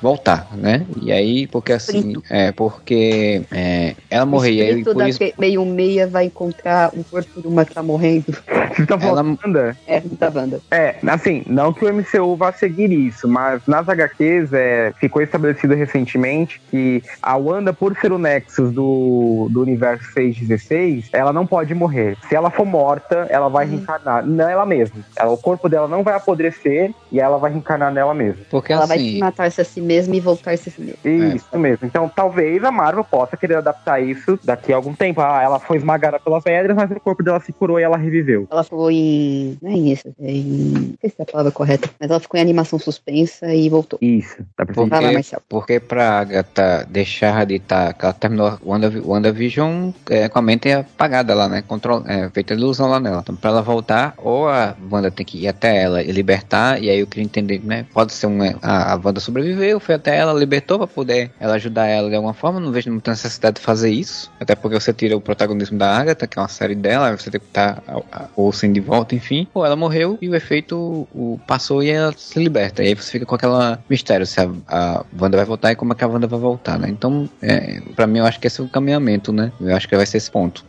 voltar, né? E aí, porque assim. É, porque. é, ela morreu. E o aí, espírito por da isso. meio meia vai encontrar o corpo de uma que tá morrendo. Vocês estão falando Ela- da Wanda? É, da Wanda. É, assim, não que o MCU vá seguir isso, mas nas HQs é, ficou estabelecido recentemente que a Wanda, por ser o Nexus do, do universo 616, ela não pode morrer. Se ela for morta, ela vai reencarnar nela mesma. Ela, o corpo dela não vai apodrecer e ela vai reencarnar nela mesma. Porque Ela vai assim. matar-se a si mesma e voltar-se a si mesma. Isso mesmo. Então talvez a Marvel possa querer adaptar isso daqui a algum tempo. Ah, ela foi esmagada pelas pedras, mas o corpo dela se curou e ela reviveu. Ela ficou em. Não é isso, é em. Não sei se é a palavra correta, mas ela ficou em animação suspensa e voltou. Isso. Dá pra Porque, Vai lá, Marcelo. porque pra Agatha deixar de estar. que ela terminou Wanda, WandaVision é, com a mente apagada lá, né? Control, é, feita ilusão lá nela. Então, pra ela voltar, ou a Wanda tem que ir até ela e libertar, e aí eu queria entender, né? Pode ser um. A, a Wanda sobreviveu, foi até ela, libertou pra poder ela ajudar ela de alguma forma. Não vejo muita necessidade de fazer isso. Até porque você tira o protagonismo da Agatha, que é uma série dela, você tem que estar a, a Olsen de volta, enfim, ou ela morreu e o efeito o, passou e ela se liberta. E aí você fica com aquela mistério se a, a Wanda vai voltar e como é que a Wanda vai voltar, né? Então, é, para mim, eu acho que esse é o caminhamento, né? Eu acho que vai ser esse ponto.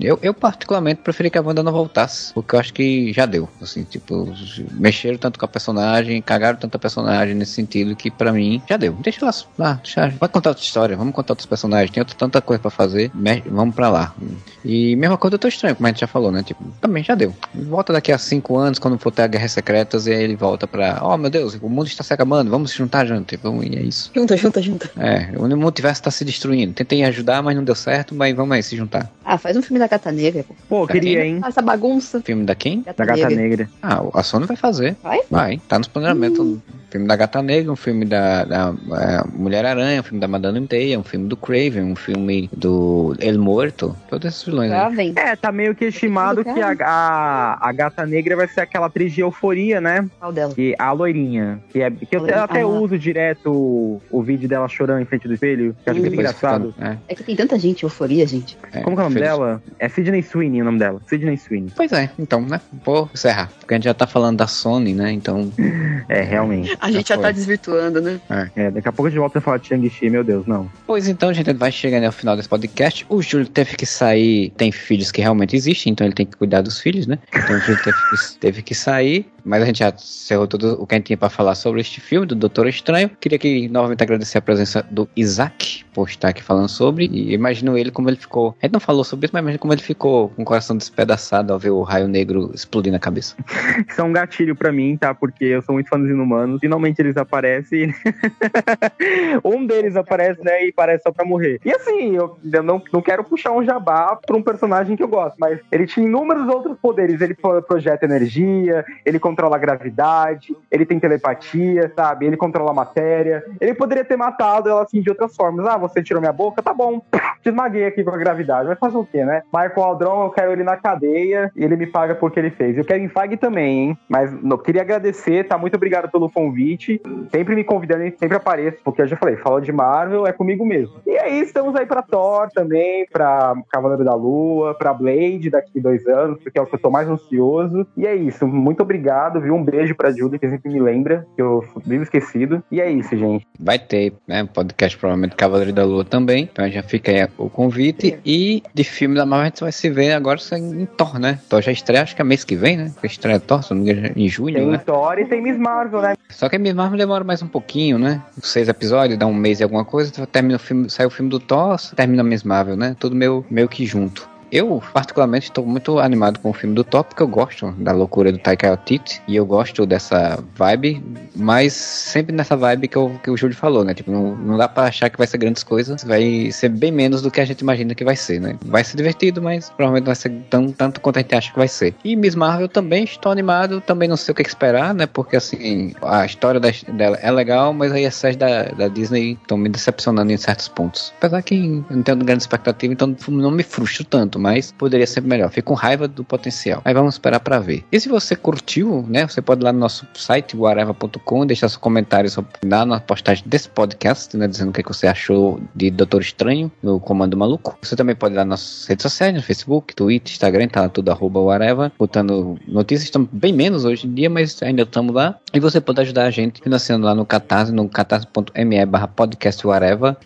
Eu, eu, particularmente, preferi que a Wanda não voltasse, porque eu acho que já deu. Assim, tipo, mexeram tanto com a personagem, cagaram tanto a personagem nesse sentido que, para mim, já deu. Deixa ela lá, deixa, vai contar outra história, vamos contar outros personagens, tem outra, tanta coisa para fazer, vamos para lá. E mesma coisa, eu tô estranho, como a gente já falou, né? Tipo, também já deu. Volta daqui a cinco anos, quando for ter a Guerra Secretas, e aí ele volta pra. Oh meu Deus, o mundo está se acabando, vamos se juntar, junto. Vamos, e é isso. Junta, junta, junta. É, o multiverso está se destruindo. Tentei ajudar, mas não deu certo, mas vamos aí se juntar. Ah, faz um filme da Gata Negra. Pô, pô queria, hein? Essa bagunça. Filme da quem? Gata da Gata Negra. Negra. Ah, a Sony vai fazer. Vai? Vai, tá nos Um filme da Gata Negra, um filme da, da é, Mulher-Aranha, um filme da Madame Teia, um filme do Craven, um filme do El Morto. Todos esses vilões aí. vem. É, tá meio que estimado que a, a, a Gata Negra vai ser aquela atriz de euforia, né? Qual dela? Que, a loirinha. Que, é, que eu Loirinha. até Ah. uso direto o, o vídeo dela chorando em frente do espelho. Que eu acho muito engraçado. é, É que tem tanta gente, euforia, gente. é, Como que é o nome feliz. dela? É Sidney Sweeney o nome dela. Sidney Sweeney. Pois é, então, né? Vou encerrar. Porque a gente já tá falando da Sony, né? Então. É, realmente. A gente já foi. tá desvirtuando, né? É, daqui a pouco a gente volta a falar de Shang-Chi, meu Deus, não. Pois então, gente, vai chegando ao final desse podcast. O Júlio teve que sair, tem filhos que realmente existem, então ele tem que cuidar dos filhos, né? Então o Júlio teve teve que sair, mas a gente já encerrou tudo o que a gente tinha pra falar sobre este filme, do Doutor Estranho. Queria aqui novamente agradecer a presença do Isaac por estar aqui falando sobre, e imagino ele como ele ficou. A gente não falou sobre isso, mas imagina como ele ficou com o coração despedaçado ao ver o raio negro explodir na cabeça. Isso é um gatilho pra mim, tá? Porque eu sou muito fã dos inumanos. Finalmente eles aparecem. um deles aparece, né? E parece só pra morrer. E assim, eu, eu não, não quero puxar um jabá pra um personagem que eu gosto, mas ele tinha inúmeros outros poderes. Ele pro- projeta energia, ele controla a gravidade, ele tem telepatia, sabe? Ele controla a matéria. Ele poderia ter matado ela assim de outras formas. Ah, você tirou minha boca? Tá bom. Te esmaguei aqui com a gravidade. Vai fazer o quê, né? Michael Aldron, eu quero ele na cadeia e ele me paga por que ele fez. Eu quero em Fag também, hein? Mas não, queria agradecer, tá? Muito obrigado pelo convite. Sempre me convidando, sempre apareço, porque eu já falei, falou de Marvel, é comigo mesmo. E aí, estamos aí pra Thor também, pra Cavaleiro da Lua, pra Blade daqui dois anos, porque é o que eu tô mais ansioso. E é isso, muito obrigado, viu? Um beijo pra Julie, que sempre me lembra, que eu vivo esquecido. E é isso, gente. Vai ter, né? Podcast provavelmente Cavaleiro da Lua também. Então já fica aí o convite. E de filme da Marvel a gente vai se ver agora em Thor, né? Thor já estreia, acho que é mês que vem, né? Estreia Thor, se não me engano, em junho, Tem né? Thor e tem Miss Marvel, né? Só que a Miss Marvel demora mais um pouquinho, né? Seis episódios, dá um mês e alguma coisa, termina o filme, sai o filme do Thor, termina a Miss Marvel, né? Tudo meio, meio que junto. Eu, particularmente, estou muito animado com o filme do Thor, porque eu gosto da loucura do Taika Waititi, e eu gosto dessa vibe, mas sempre nessa vibe que, eu, que o Júlio falou, né? Tipo, não, não dá pra achar que vai ser grandes coisas, vai ser bem menos do que a gente imagina que vai ser, né? Vai ser divertido, mas provavelmente não vai ser tão, tanto quanto a gente acha que vai ser. E Miss Marvel também estou animado, também não sei o que esperar, né? Porque, assim, a história dela é legal, mas aí as séries da, da Disney estão me decepcionando em certos pontos. Apesar que eu não tenho grande expectativa, então não me frustro tanto, mas poderia ser melhor. Fico com raiva do potencial. Aí vamos esperar pra ver. E se você curtiu, né? Você pode ir lá no nosso site, guareva.com, deixar seu comentário lá na postagem desse podcast, né? Dizendo o que, é você achou de Doutor Estranho no Comando Maluco. Você também pode ir lá nas nossas redes sociais, no Facebook, Twitter, Instagram, tá tudo arroba botando notícias. Estamos bem menos hoje em dia, mas ainda estamos lá. E você pode ajudar a gente financiando lá no Catarse, no catarse.me barra podcast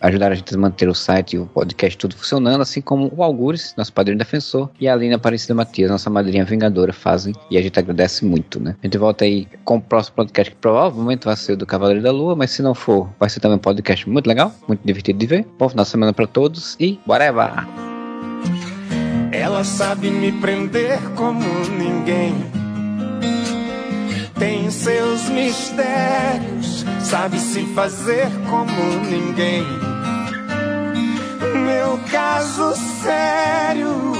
ajudar a gente a manter o site e o podcast tudo funcionando, assim como o Algures, nosso padrinho defensor, e a Aline Aparecida Matias, nossa madrinha vingadora, fazem, e a gente agradece muito, né? A gente volta aí com o próximo podcast que provavelmente vai ser o do Cavaleiro da Lua, mas se não for, vai ser também um podcast muito legal, muito divertido de ver. Bom final de semana pra todos e whatever! Ela sabe me prender como ninguém. Tem seus mistérios, sabe se fazer como ninguém. Meu caso sério.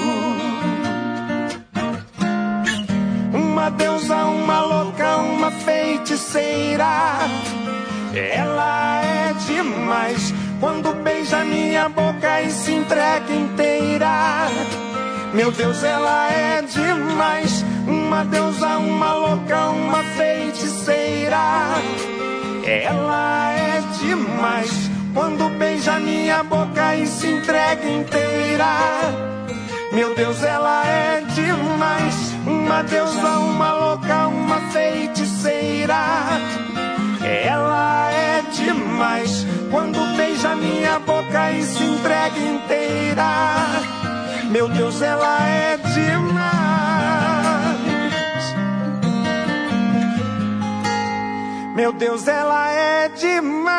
Uma deusa, uma louca, uma feiticeira. Ela é demais quando beija minha boca e se entrega inteira. Meu Deus, ela é demais. Uma deusa, uma louca, uma feiticeira. Ela é demais quando beija minha boca e se entrega inteira. Meu Deus, ela é demais. Uma deusa, uma louca, uma feiticeira. Ela é demais. Quando beija minha boca e se entrega inteira. Meu Deus, ela é demais. Meu Deus, ela é demais.